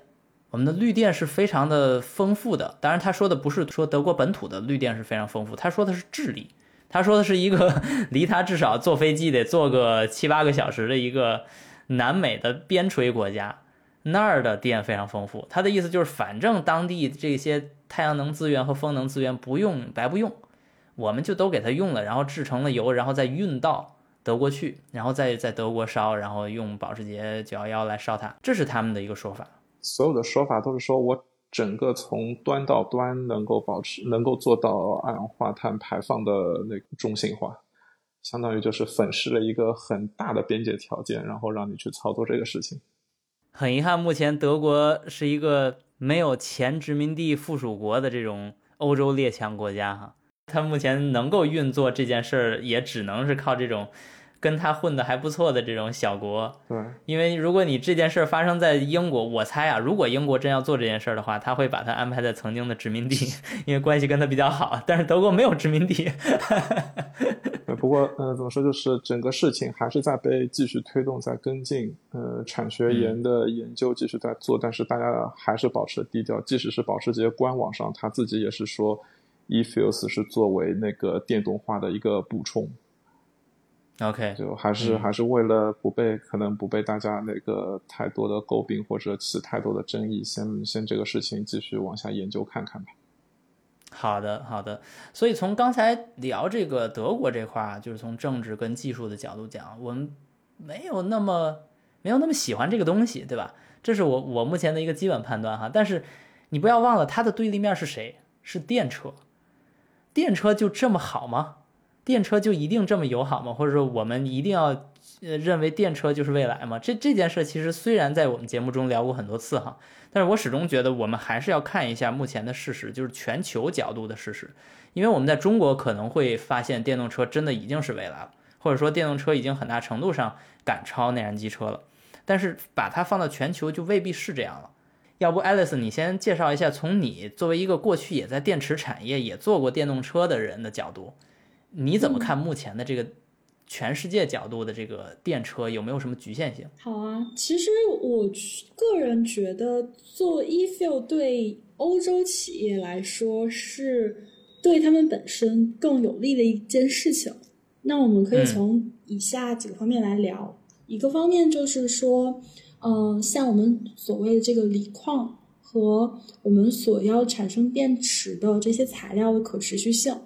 我们的绿电是非常的丰富的。当然，他说的不是说德国本土的绿电是非常丰富，他说的是智利。他说的是一个 离他至少坐飞机得坐个七八个小时的一个南美的边陲国家，那儿的电非常丰富。他的意思就是，反正当地这些太阳能资源和风能资源不用白不用，我们就都给他用了，然后制成了油，然后再运到德国去，然后再在德国烧，然后用保时捷九幺幺来烧它。这是他们的一个说法。所有的说法都是说我。整个从端到端能够保持，能够做到二氧化碳排放的那个中性化，相当于就是粉饰了一个很大的边界条件，然后让你去操作这个事情。很遗憾，目前德国是一个没有前殖民地附属国的这种欧洲列强国家哈，它目前能够运作这件事儿，也只能是靠这种。跟他混的还不错的这种小国，对，因为如果你这件事发生在英国，我猜啊，如果英国真要做这件事的话，他会把他安排在曾经的殖民地，因为关系跟他比较好。但是德国没有殖民地。不过，呃，怎么说，就是整个事情还是在被继续推动，在跟进，呃，产学研的研究继续在做，但是大家还是保持低调。即使是保时捷官网上，他自己也是说，e-fuels 是作为那个电动化的一个补充。OK，就还是还是为了不被可能不被大家那个太多的诟病或者起太多的争议，先先这个事情继续往下研究看看吧。好的，好的。所以从刚才聊这个德国这块儿，就是从政治跟技术的角度讲，我们没有那么没有那么喜欢这个东西，对吧？这是我我目前的一个基本判断哈。但是你不要忘了，它的对立面是谁？是电车。电车就这么好吗？电车就一定这么友好吗？或者说我们一定要呃认为电车就是未来吗？这这件事其实虽然在我们节目中聊过很多次哈，但是我始终觉得我们还是要看一下目前的事实，就是全球角度的事实。因为我们在中国可能会发现电动车真的已经是未来了，或者说电动车已经很大程度上赶超内燃机车了。但是把它放到全球就未必是这样了。要不，Alice，你先介绍一下，从你作为一个过去也在电池产业也做过电动车的人的角度，你怎么看目前的这个全世界角度的这个电车有没有什么局限性？好啊，其实我个人觉得做 eFuel 对欧洲企业来说是。对他们本身更有利的一件事情，那我们可以从以下几个方面来聊。一个方面就是说，嗯，像我们所谓的这个锂矿和我们所要产生电池的这些材料的可持续性，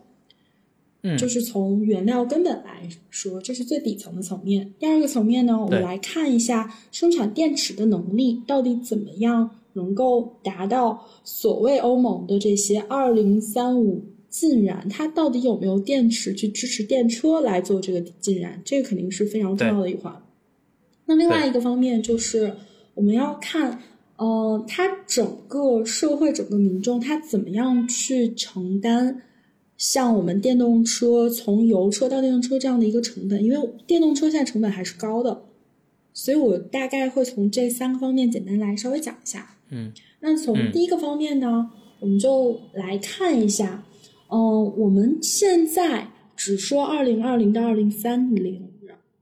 嗯，就是从原料根本来说，这是最底层的层面。第二个层面呢，我们来看一下生产电池的能力到底怎么样能够达到所谓欧盟的这些二零三五。禁燃，它到底有没有电池去支持电车来做这个禁燃？这个肯定是非常重要的一环。那另外一个方面就是我们要看，呃，它整个社会、整个民众，他怎么样去承担像我们电动车从油车到电动车这样的一个成本？因为电动车现在成本还是高的，所以我大概会从这三个方面简单来稍微讲一下。嗯，那从第一个方面呢，我们就来看一下。嗯，我们现在只说二零二零到二零三零，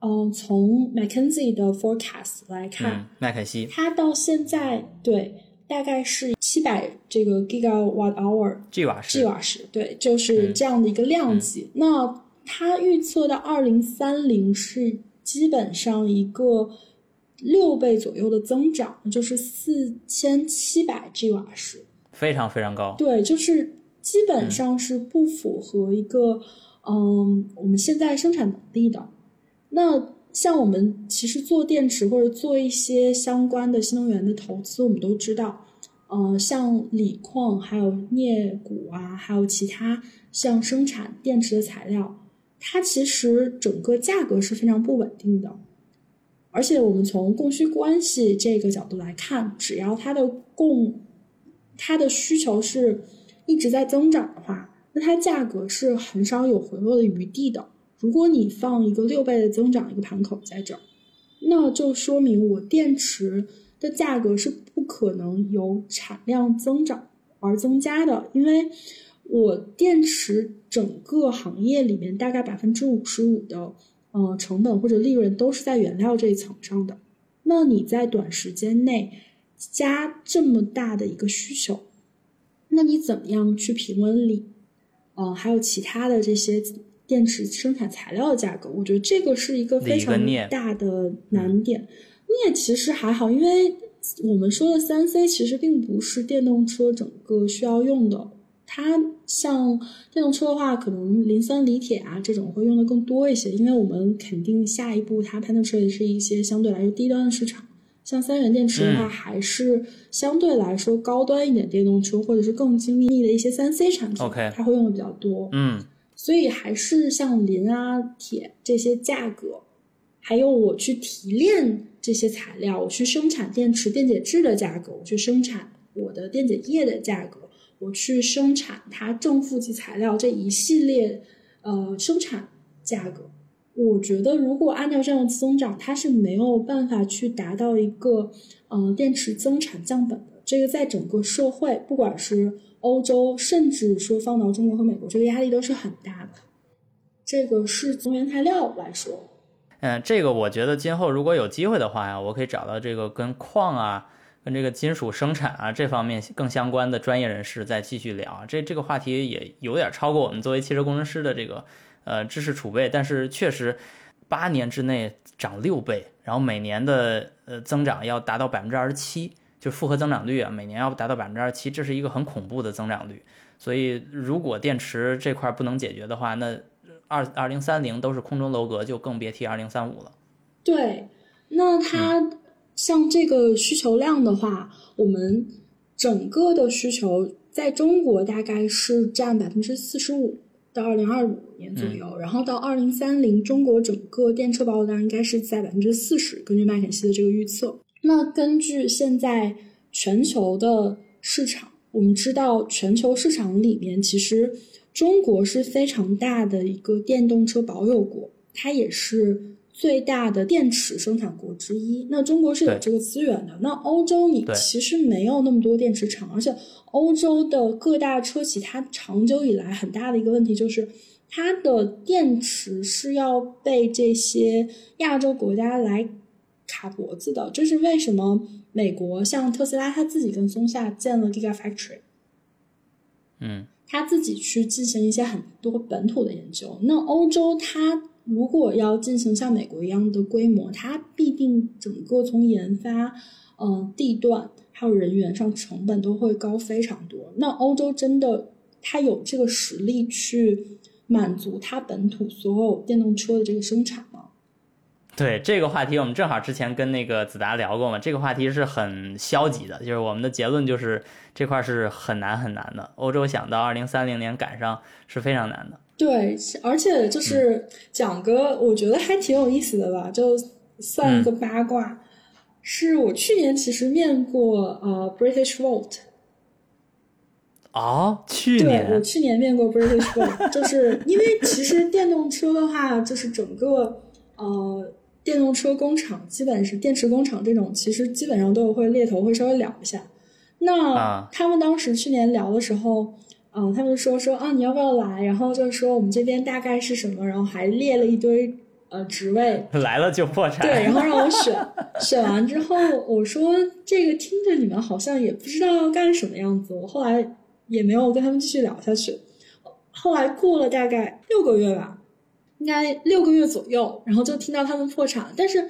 嗯，从 McKinsey 的 forecast 来看，麦肯锡，它到现在对大概是七百这个 gigawatt hour，G 瓦时，G 瓦时，对，就是这样的一个量级。那它预测到二零三零是基本上一个六倍左右的增长，就是四千七百 G 瓦时，非常非常高。对，就是。基本上是不符合一个，嗯，我们现在生产能力的。那像我们其实做电池或者做一些相关的新能源的投资，我们都知道，嗯，像锂矿、还有镍钴啊，还有其他像生产电池的材料，它其实整个价格是非常不稳定的。而且我们从供需关系这个角度来看，只要它的供，它的需求是。一直在增长的话，那它价格是很少有回落的余地的。如果你放一个六倍的增长一个盘口在这儿，那就说明我电池的价格是不可能由产量增长而增加的，因为我电池整个行业里面大概百分之五十五的呃成本或者利润都是在原料这一层上的。那你在短时间内加这么大的一个需求。那你怎么样去平稳锂，呃，还有其他的这些电池生产材料的价格？我觉得这个是一个非常大的难点。镍其实还好，因为我们说的三 C 其实并不是电动车整个需要用的。它像电动车的话，可能磷酸锂铁啊这种会用的更多一些，因为我们肯定下一步它 penetrate 是一些相对来说低端的市场。像三元电池的话，还是相对来说高端一点电动车，或者是更精密的一些三 C 产品，它会用的比较多。嗯，所以还是像磷啊、铁这些价格，还有我去提炼这些材料，我去生产电池电解质的价格，我去生产我的电解液的价格，我去生产它正负极材料这一系列呃生产价格。我觉得，如果按照这样的增长，它是没有办法去达到一个，呃，电池增产降本的。这个在整个社会，不管是欧洲，甚至说放到中国和美国，这个压力都是很大的。这个是从原材料来说。嗯，这个我觉得今后如果有机会的话呀，我可以找到这个跟矿啊、跟这个金属生产啊这方面更相关的专业人士再继续聊。这这个话题也有点超过我们作为汽车工程师的这个。呃，知识储备，但是确实，八年之内涨六倍，然后每年的呃增长要达到百分之二十七，就复合增长率啊，每年要达到百分之二十七，这是一个很恐怖的增长率。所以，如果电池这块不能解决的话，那二二零三零都是空中楼阁，就更别提二零三五了。对，那它像这个需求量的话，我们整个的需求在中国大概是占百分之四十五。到二零二五年左右，然后到二零三零，中国整个电车保有量应该是在百分之四十，根据麦肯锡的这个预测。那根据现在全球的市场，我们知道全球市场里面，其实中国是非常大的一个电动车保有国，它也是。最大的电池生产国之一，那中国是有这个资源的。那欧洲你其实没有那么多电池厂，而且欧洲的各大车企，它长久以来很大的一个问题就是，它的电池是要被这些亚洲国家来卡脖子的。这是为什么？美国像特斯拉，他自己跟松下建了 Gigafactory，嗯，他自己去进行一些很多本土的研究。那欧洲它。如果要进行像美国一样的规模，它必定整个从研发、嗯地段还有人员上成本都会高非常多。那欧洲真的它有这个实力去满足它本土所有电动车的这个生产吗？对这个话题，我们正好之前跟那个子达聊过嘛。这个话题是很消极的，就是我们的结论就是这块是很难很难的。欧洲想到二零三零年赶上是非常难的。对，而且就是讲个我觉得还挺有意思的吧，就算一个八卦，是我去年其实面过呃 British Vote。哦，去年我去年面过 British Vote，就是因为其实电动车的话，就是整个呃电动车工厂基本是电池工厂这种，其实基本上都有会猎头会稍微聊一下。那他们当时去年聊的时候。嗯，他们说说啊，你要不要来？然后就说我们这边大概是什么，然后还列了一堆呃职位，来了就破产。对，然后让我选，选完之后我说这个听着你们好像也不知道要干什么样子，我后来也没有跟他们继续聊下去。后来过了大概六个月吧，应该六个月左右，然后就听到他们破产，但是。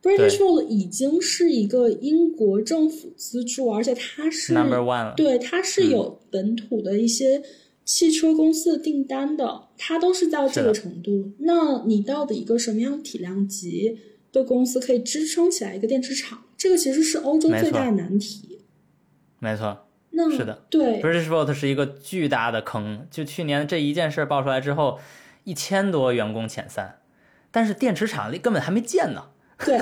British Road 已经是一个英国政府资助，而且它是 Number One 对，它是有本土的一些汽车公司的订单的，它都是到这个程度。那你到底一个什么样体量级的公司可以支撑起来一个电池厂？这个其实是欧洲最大的难题。没错，那是的，对，British Road 是一个巨大的坑。就去年这一件事爆出来之后，一千多员工遣散，但是电池厂里根本还没建呢。对，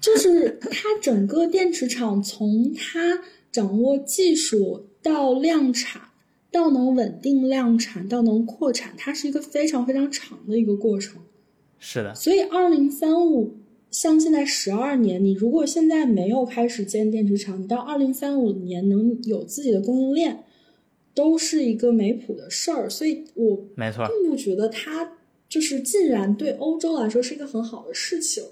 就是它整个电池厂从它掌握技术到量产，到能稳定量产，到能扩产，它是一个非常非常长的一个过程。是的，所以二零三五像现在十二年，你如果现在没有开始建电池厂，你到二零三五年能有自己的供应链，都是一个没谱的事儿。所以我没错，并不觉得它就是竟然对欧洲来说是一个很好的事情。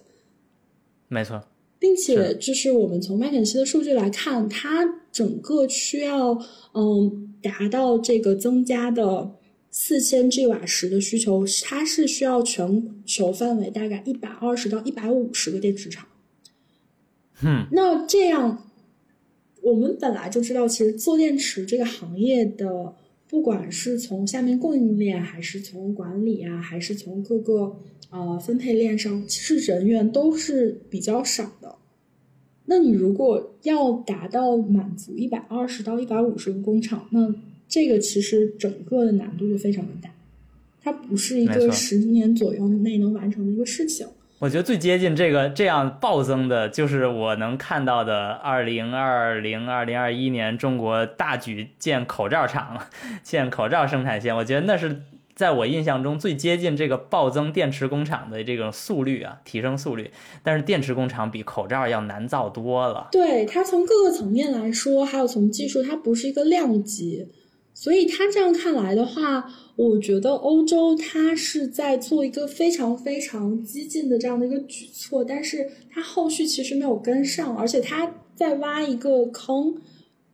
没错，并且就是我们从麦肯锡的数据来看，它整个需要嗯达到这个增加的四千 g 瓦时的需求，它是需要全球范围大概一百二十到一百五十个电池厂。嗯，那这样我们本来就知道，其实做电池这个行业的，不管是从下面供应链，还是从管理啊，还是从各个。呃，分配链上其实人员都是比较少的。那你如果要达到满足一百二十到一百五十个工厂，那这个其实整个的难度就非常的大，它不是一个十年左右内能完成的一个事情。我觉得最接近这个这样暴增的，就是我能看到的二零二零二零二一年中国大举建口罩厂、建口罩生产线。我觉得那是。在我印象中，最接近这个暴增电池工厂的这种速率啊，提升速率。但是电池工厂比口罩要难造多了。对它从各个层面来说，还有从技术，它不是一个量级。所以他这样看来的话，我觉得欧洲他是在做一个非常非常激进的这样的一个举措，但是它后续其实没有跟上，而且他在挖一个坑。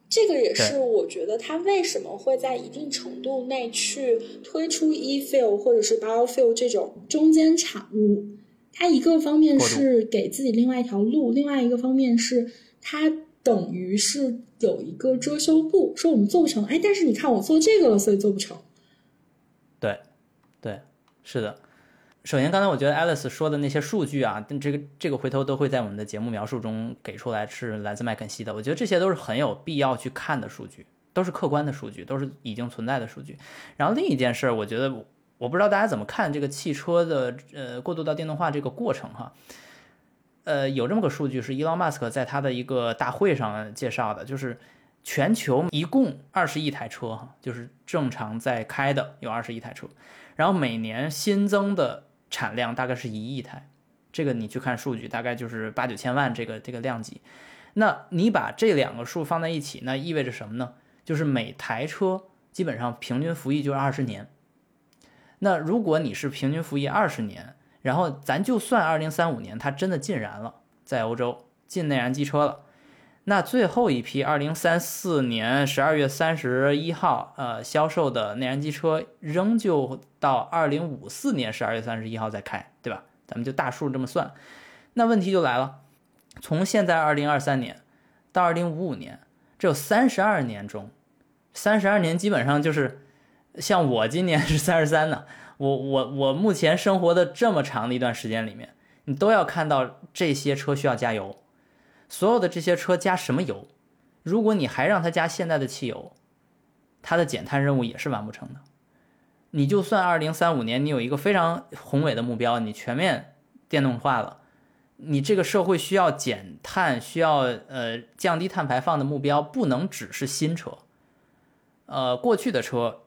这个也是我觉得他为什么会在一定程度内去推出 e-fuel 或者是 biofuel 这种中间产物。它一个方面是给自己另外一条路，另外一个方面是它等于是有一个遮羞布，说我们做不成，哎，但是你看我做这个了，所以做不成。对，对，是的。首先，刚才我觉得 Alice 说的那些数据啊，这个这个回头都会在我们的节目描述中给出来，是来自麦肯锡的。我觉得这些都是很有必要去看的数据，都是客观的数据，都是已经存在的数据。然后另一件事，我觉得我不知道大家怎么看这个汽车的呃过渡到电动化这个过程哈。呃，有这么个数据是伊隆马斯克在他的一个大会上介绍的，就是全球一共二十亿台车哈，就是正常在开的有二十亿台车，然后每年新增的产量大概是一亿台，这个你去看数据，大概就是八九千万这个这个量级。那你把这两个数放在一起，那意味着什么呢？就是每台车基本上平均服役就是二十年。那如果你是平均服役二十年，然后咱就算二零三五年它真的禁燃了，在欧洲禁内燃机车了，那最后一批二零三四年十二月三十一号呃销售的内燃机车，仍旧到二零五四年十二月三十一号再开，对吧？咱们就大数这么算，那问题就来了。从现在二零二三年到二零五五年，这有三十二年中，三十二年基本上就是像我今年是三十三呢，我我我目前生活的这么长的一段时间里面，你都要看到这些车需要加油，所有的这些车加什么油？如果你还让它加现在的汽油，它的减碳任务也是完不成的。你就算二零三五年你有一个非常宏伟的目标，你全面电动化了。你这个社会需要减碳，需要呃降低碳排放的目标，不能只是新车，呃，过去的车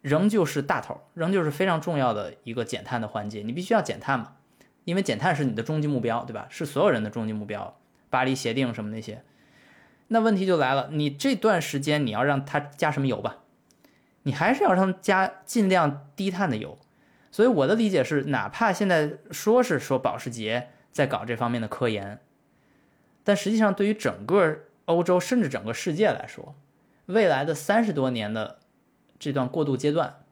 仍旧是大头，仍旧是非常重要的一个减碳的环节。你必须要减碳嘛，因为减碳是你的终极目标，对吧？是所有人的终极目标。巴黎协定什么那些，那问题就来了，你这段时间你要让它加什么油吧？你还是要让它加尽量低碳的油。所以我的理解是，哪怕现在说是说保时捷。在搞这方面的科研，但实际上对于整个欧洲甚至整个世界来说，未来的三十多年的这段过渡阶段，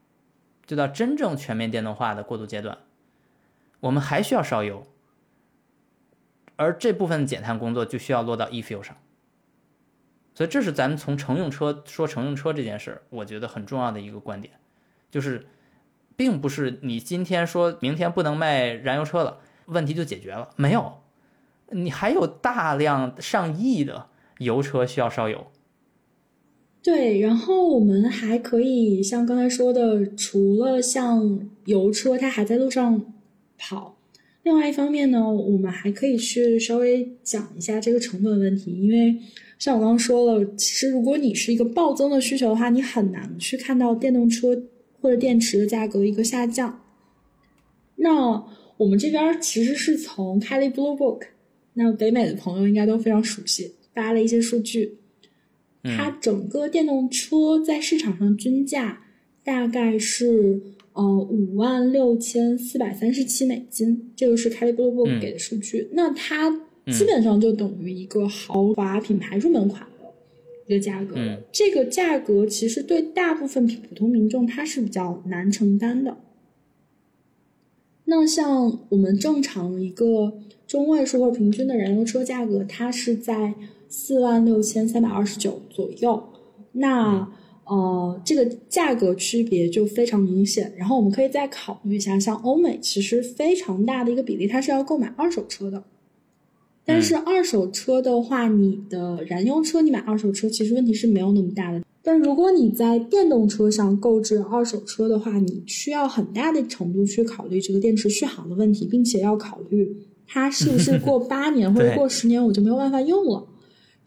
就到真正全面电动化的过渡阶段，我们还需要烧油，而这部分减碳工作就需要落到 e-fuel 上。所以这是咱们从乘用车说乘用车这件事儿，我觉得很重要的一个观点，就是并不是你今天说明天不能卖燃油车了。问题就解决了？没有，你还有大量上亿的油车需要烧油。对，然后我们还可以像刚才说的，除了像油车它还在路上跑，另外一方面呢，我们还可以去稍微讲一下这个成本问题，因为像我刚刚说了，其实如果你是一个暴增的需求的话，你很难去看到电动车或者电池的价格一个下降。那我们这边其实是从 Kelly Blue Book，那北美的朋友应该都非常熟悉，发了一些数据。它整个电动车在市场上均价大概是呃五万六千四百三十七美金，这个是 Kelly Blue Book 给的数据。那它基本上就等于一个豪华品牌入门款的一个价格。这个价格其实对大部分普通民众它是比较难承担的。那像我们正常一个中位数或者平均的燃油车价格，它是在四万六千三百二十九左右。那呃，这个价格区别就非常明显。然后我们可以再考虑一下，像欧美其实非常大的一个比例，它是要购买二手车的。但是二手车的话，你的燃油车你买二手车，其实问题是没有那么大的。但如果你在电动车上购置二手车的话，你需要很大的程度去考虑这个电池续航的问题，并且要考虑它是不是过八年或者过十年我就没有办法用了，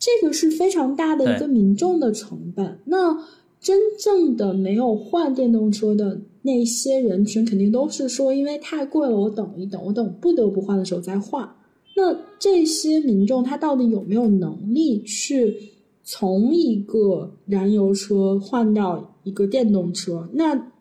这个是非常大的一个民众的成本。那真正的没有换电动车的那些人群，肯定都是说因为太贵了，我等一等，我等不得不换的时候再换。那这些民众他到底有没有能力去？从一个燃油车换到一个电动车，那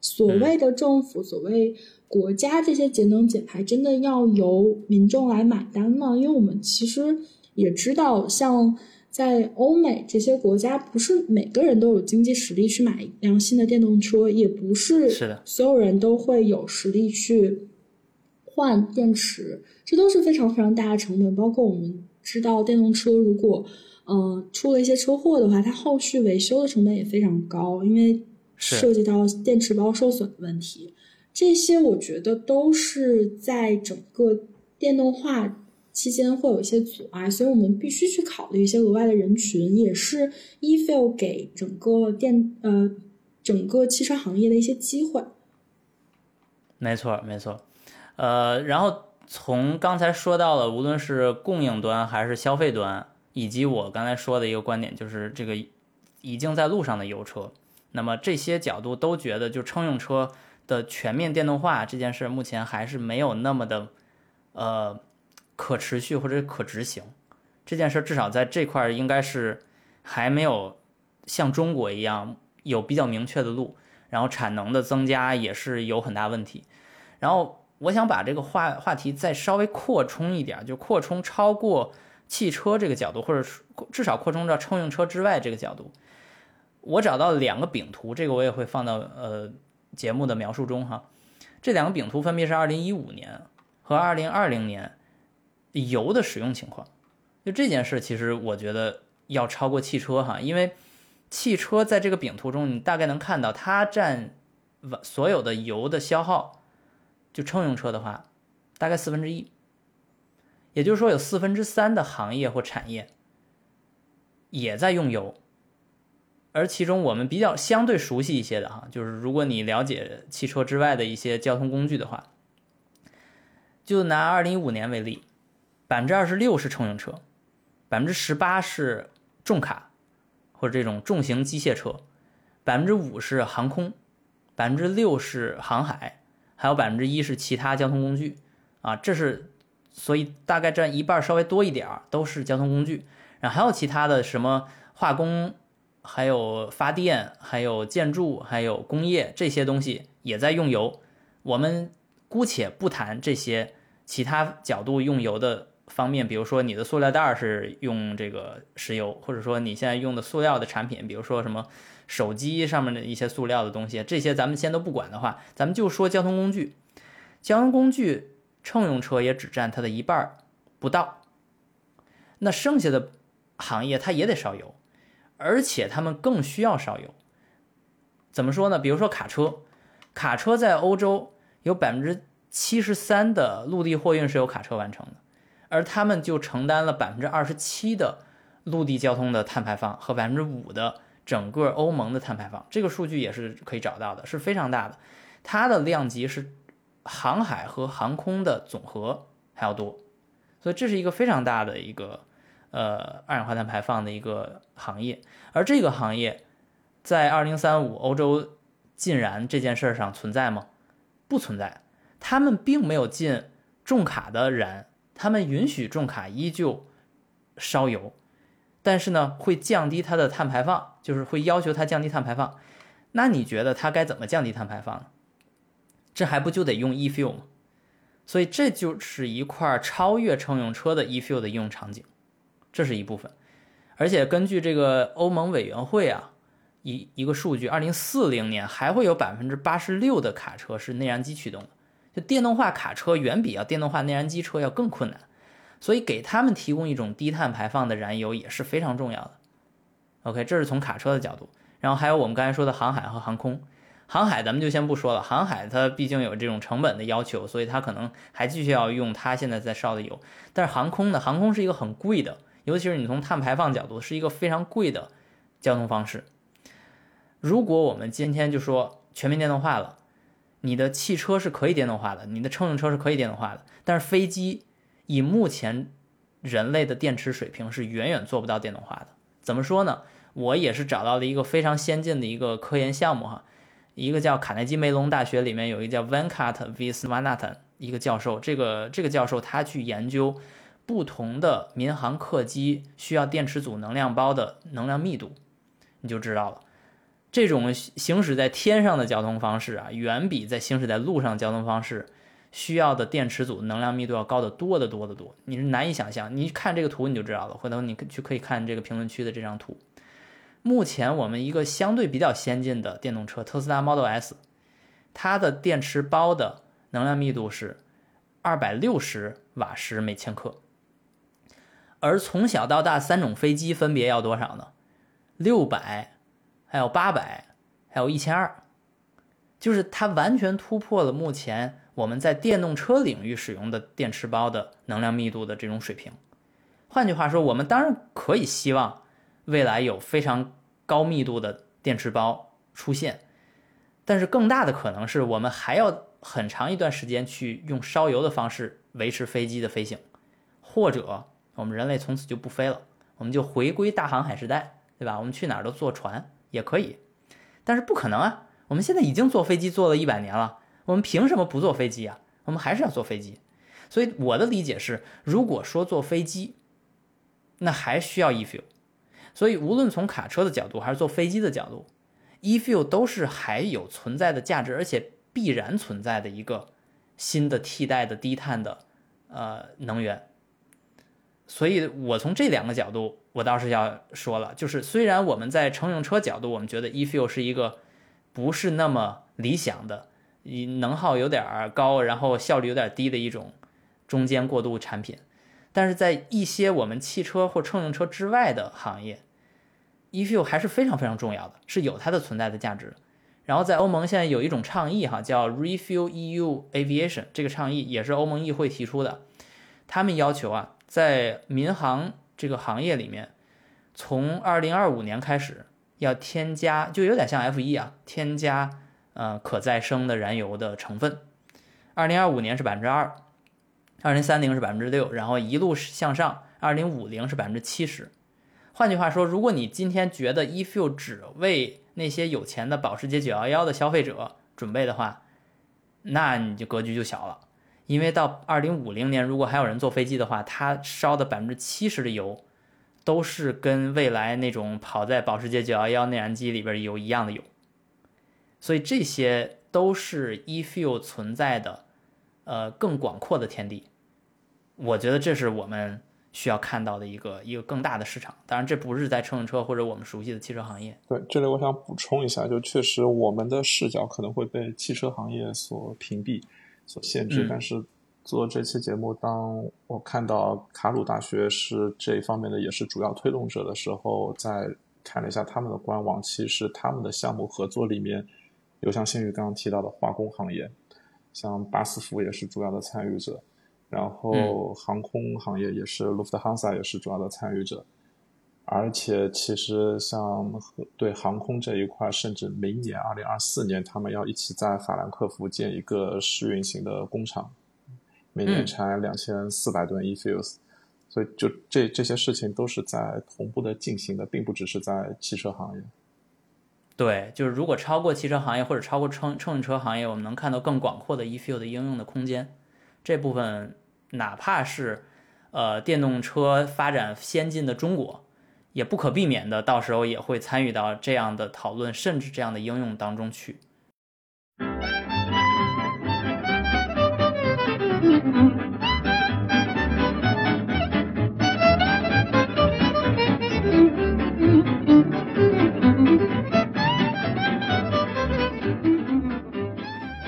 所谓的政府、所谓国家这些节能减排，真的要由民众来买单吗？因为我们其实也知道，像在欧美这些国家，不是每个人都有经济实力去买一辆新的电动车，也不是所有人都会有实力去换电池，这都是非常非常大的成本。包括我们知道，电动车如果嗯，出了一些车祸的话，它后续维修的成本也非常高，因为涉及到电池包受损的问题。这些我觉得都是在整个电动化期间会有一些阻碍，所以我们必须去考虑一些额外的人群，也是 e-fuel 给整个电呃整个汽车行业的一些机会。没错，没错。呃，然后从刚才说到了，无论是供应端还是消费端，以及我刚才说的一个观点，就是这个已经在路上的油车，那么这些角度都觉得，就乘用车的全面电动化这件事，目前还是没有那么的呃可持续或者可执行。这件事至少在这块儿应该是还没有像中国一样有比较明确的路，然后产能的增加也是有很大问题。然后我想把这个话话题再稍微扩充一点，就扩充超过汽车这个角度，或者至少扩充到乘用车之外这个角度。我找到两个饼图，这个我也会放到呃节目的描述中哈。这两个饼图分别是2015年和2020年油的使用情况。就这件事，其实我觉得要超过汽车哈，因为汽车在这个饼图中，你大概能看到它占所有的油的消耗，就乘用车的话，大概四分之一，也就是说有四分之三的行业或产业也在用油，而其中我们比较相对熟悉一些的哈，就是如果你了解汽车之外的一些交通工具的话，就拿二零一五年为例，百分之二十六是乘用车。百分之十八是重卡或者这种重型机械车，百分之五是航空，百分之六是航海，还有百分之一是其他交通工具啊，这是所以大概占一半稍微多一点儿都是交通工具，然后还有其他的什么化工，还有发电，还有建筑，还有工业这些东西也在用油。我们姑且不谈这些其他角度用油的。方面，比如说你的塑料袋是用这个石油，或者说你现在用的塑料的产品，比如说什么手机上面的一些塑料的东西，这些咱们先都不管的话，咱们就说交通工具。交通工具乘用车也只占它的一半不到，那剩下的行业它也得烧油，而且他们更需要烧油。怎么说呢？比如说卡车，卡车在欧洲有百分之七十三的陆地货运是由卡车完成的。而他们就承担了百分之二十七的陆地交通的碳排放和百分之五的整个欧盟的碳排放，这个数据也是可以找到的，是非常大的。它的量级是航海和航空的总和还要多，所以这是一个非常大的一个呃二氧化碳排放的一个行业。而这个行业在二零三五欧洲禁燃这件事儿上存在吗？不存在，他们并没有禁重卡的燃。他们允许重卡依旧烧油，但是呢，会降低它的碳排放，就是会要求它降低碳排放。那你觉得它该怎么降低碳排放呢？这还不就得用 e-fuel 吗？所以这就是一块超越乘用车的 e-fuel 的应用场景，这是一部分。而且根据这个欧盟委员会啊一一个数据，二零四零年还会有百分之八十六的卡车是内燃机驱动的。就电动化卡车远比要电动化内燃机车要更困难，所以给他们提供一种低碳排放的燃油也是非常重要的。OK，这是从卡车的角度，然后还有我们刚才说的航海和航空。航海咱们就先不说了，航海它毕竟有这种成本的要求，所以它可能还继续要用它现在在烧的油。但是航空呢，航空是一个很贵的，尤其是你从碳排放角度是一个非常贵的交通方式。如果我们今天就说全面电动化了。你的汽车是可以电动化的，你的乘用车是可以电动化的，但是飞机以目前人类的电池水平是远远做不到电动化的。怎么说呢？我也是找到了一个非常先进的一个科研项目哈，一个叫卡耐基梅隆大学里面有一个叫 Venkat v s w a n a t a n 一个教授，这个这个教授他去研究不同的民航客机需要电池组能量包的能量密度，你就知道了。这种行驶在天上的交通方式啊，远比在行驶在路上交通方式需要的电池组能量密度要高得多得多得多。你是难以想象，你看这个图你就知道了。回头你去可以看这个评论区的这张图。目前我们一个相对比较先进的电动车特斯拉 Model S，它的电池包的能量密度是二百六十瓦时每千克，而从小到大三种飞机分别要多少呢？六百。还有八百，还有一千二，就是它完全突破了目前我们在电动车领域使用的电池包的能量密度的这种水平。换句话说，我们当然可以希望未来有非常高密度的电池包出现，但是更大的可能是我们还要很长一段时间去用烧油的方式维持飞机的飞行，或者我们人类从此就不飞了，我们就回归大航海时代，对吧？我们去哪儿都坐船也可以，但是不可能啊！我们现在已经坐飞机坐了一百年了，我们凭什么不坐飞机啊？我们还是要坐飞机。所以我的理解是，如果说坐飞机，那还需要 e-fuel。所以无论从卡车的角度还是坐飞机的角度，e-fuel 都是还有存在的价值，而且必然存在的一个新的替代的低碳的呃能源。所以我从这两个角度，我倒是要说了，就是虽然我们在乘用车角度，我们觉得 e-fuel 是一个不是那么理想的，能耗有点高，然后效率有点低的一种。中间过渡产品，但是在一些我们汽车或乘用车之外的行业，e-fuel 还是非常非常重要的，是有它的存在的价值。然后在欧盟现在有一种倡议哈，叫 Refuel EU Aviation，这个倡议也是欧盟议会提出的。他们要求啊，在民航这个行业里面，从2025年开始要添加，就有点像 F1 啊，添加呃可再生的燃油的成分。2025年是百分之二。二零三零是百分之六，然后一路向上，二零五零是百分之七十。换句话说，如果你今天觉得 e-fuel 只为那些有钱的保时捷九幺幺的消费者准备的话，那你就格局就小了。因为到二零五零年，如果还有人坐飞机的话，它烧的百分之七十的油，都是跟未来那种跑在保时捷九幺幺内燃机里边油一样的油。所以这些都是 e-fuel 存在的。呃，更广阔的天地，我觉得这是我们需要看到的一个一个更大的市场。当然，这不是在乘用车或者我们熟悉的汽车行业。对，这里我想补充一下，就确实我们的视角可能会被汽车行业所屏蔽、所限制。但是做这期节目，当我看到卡鲁大学是这一方面的也是主要推动者的时候，在看了一下他们的官网，其实他们的项目合作里面有像新宇刚刚提到的化工行业。像巴斯夫也是主要的参与者，然后航空行业也是，l u f t h a n s a 也是主要的参与者，而且其实像对航空这一块，甚至明年二零二四年，他们要一起在法兰克福建一个试运行的工厂，每年产两千四百吨 e-fuels，所以就这这些事情都是在同步的进行的，并不只是在汽车行业。对，就是如果超过汽车行业或者超过乘乘用车行业，我们能看到更广阔的 e-fuel 的应用的空间。这部分哪怕是呃电动车发展先进的中国，也不可避免的到时候也会参与到这样的讨论，甚至这样的应用当中去。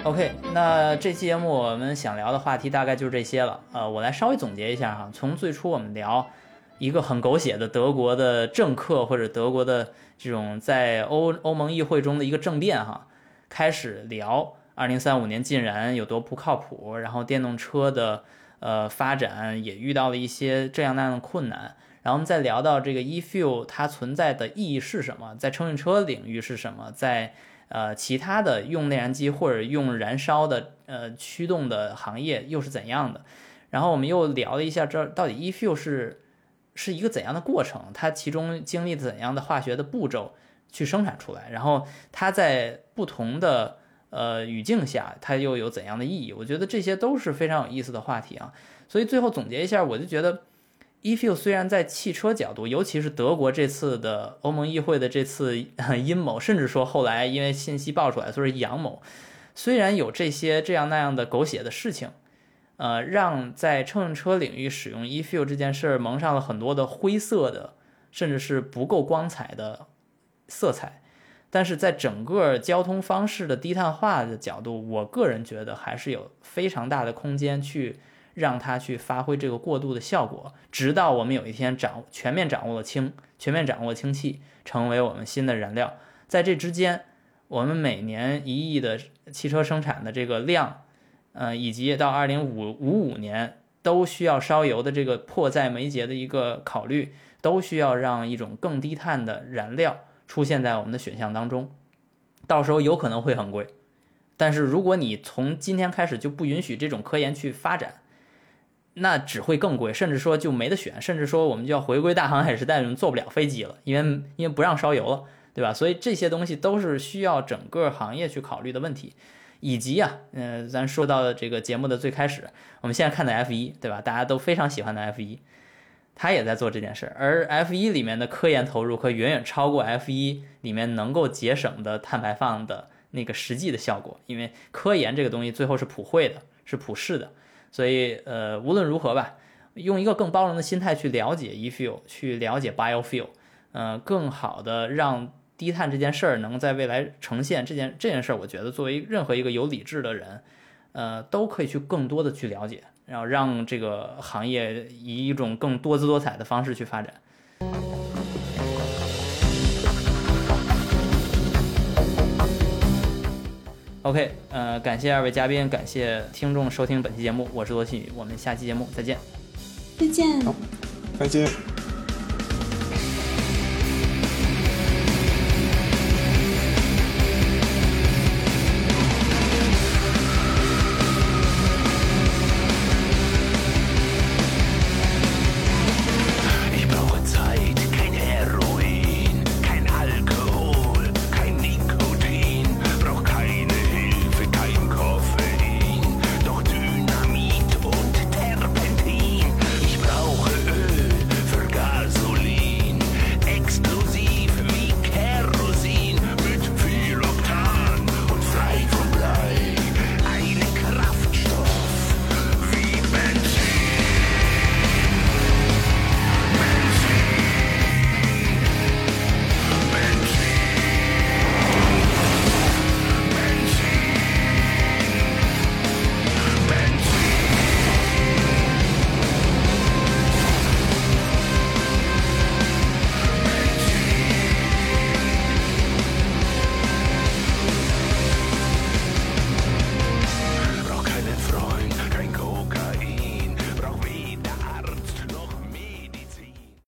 OK，那这期节目我们想聊的话题大概就是这些了。呃，我来稍微总结一下哈。从最初我们聊一个很狗血的德国的政客或者德国的这种在欧欧盟议会中的一个政变哈，开始聊2035年禁燃有多不靠谱，然后电动车的呃发展也遇到了一些这样那样的困难，然后我们再聊到这个 e-fuel 它存在的意义是什么，在乘用车领域是什么，在呃，其他的用内燃机或者用燃烧的呃驱动的行业又是怎样的？然后我们又聊了一下，这到底 e-fuel 是是一个怎样的过程？它其中经历怎样的化学的步骤去生产出来？然后它在不同的呃语境下，它又有怎样的意义？我觉得这些都是非常有意思的话题啊。所以最后总结一下，我就觉得。e-fuel 虽然在汽车角度，尤其是德国这次的欧盟议会的这次阴谋，甚至说后来因为信息爆出来，说是阳谋，虽然有这些这样那样的狗血的事情，呃，让在乘用车领域使用 e-fuel 这件事蒙上了很多的灰色的，甚至是不够光彩的色彩，但是在整个交通方式的低碳化的角度，我个人觉得还是有非常大的空间去。让它去发挥这个过渡的效果，直到我们有一天掌全面掌握了氢，全面掌握氢气，成为我们新的燃料。在这之间，我们每年一亿的汽车生产的这个量，嗯，以及到二零五五五年都需要烧油的这个迫在眉睫的一个考虑，都需要让一种更低碳的燃料出现在我们的选项当中。到时候有可能会很贵，但是如果你从今天开始就不允许这种科研去发展，那只会更贵，甚至说就没得选，甚至说我们就要回归大航海时代，我们坐不了飞机了，因为因为不让烧油了，对吧？所以这些东西都是需要整个行业去考虑的问题。以及啊，嗯，咱说到这个节目的最开始，我们现在看的 F 一，对吧？大家都非常喜欢的 F 一，他也在做这件事。而 F 一里面的科研投入，可远远超过 F 一里面能够节省的碳排放的那个实际的效果。因为科研这个东西最后是普惠的，是普世的。所以，呃，无论如何吧，用一个更包容的心态去了解 e-fuel，去了解 biofuel，呃，更好的让。低碳这件事儿能在未来呈现这件这件事儿，我觉得作为任何一个有理智的人，呃，都可以去更多的去了解，然后让这个行业以一种更多姿多彩的方式去发展。OK，呃，感谢二位嘉宾，感谢听众收听本期节目，我是罗新宇，我们下期节目再见。再见。再见。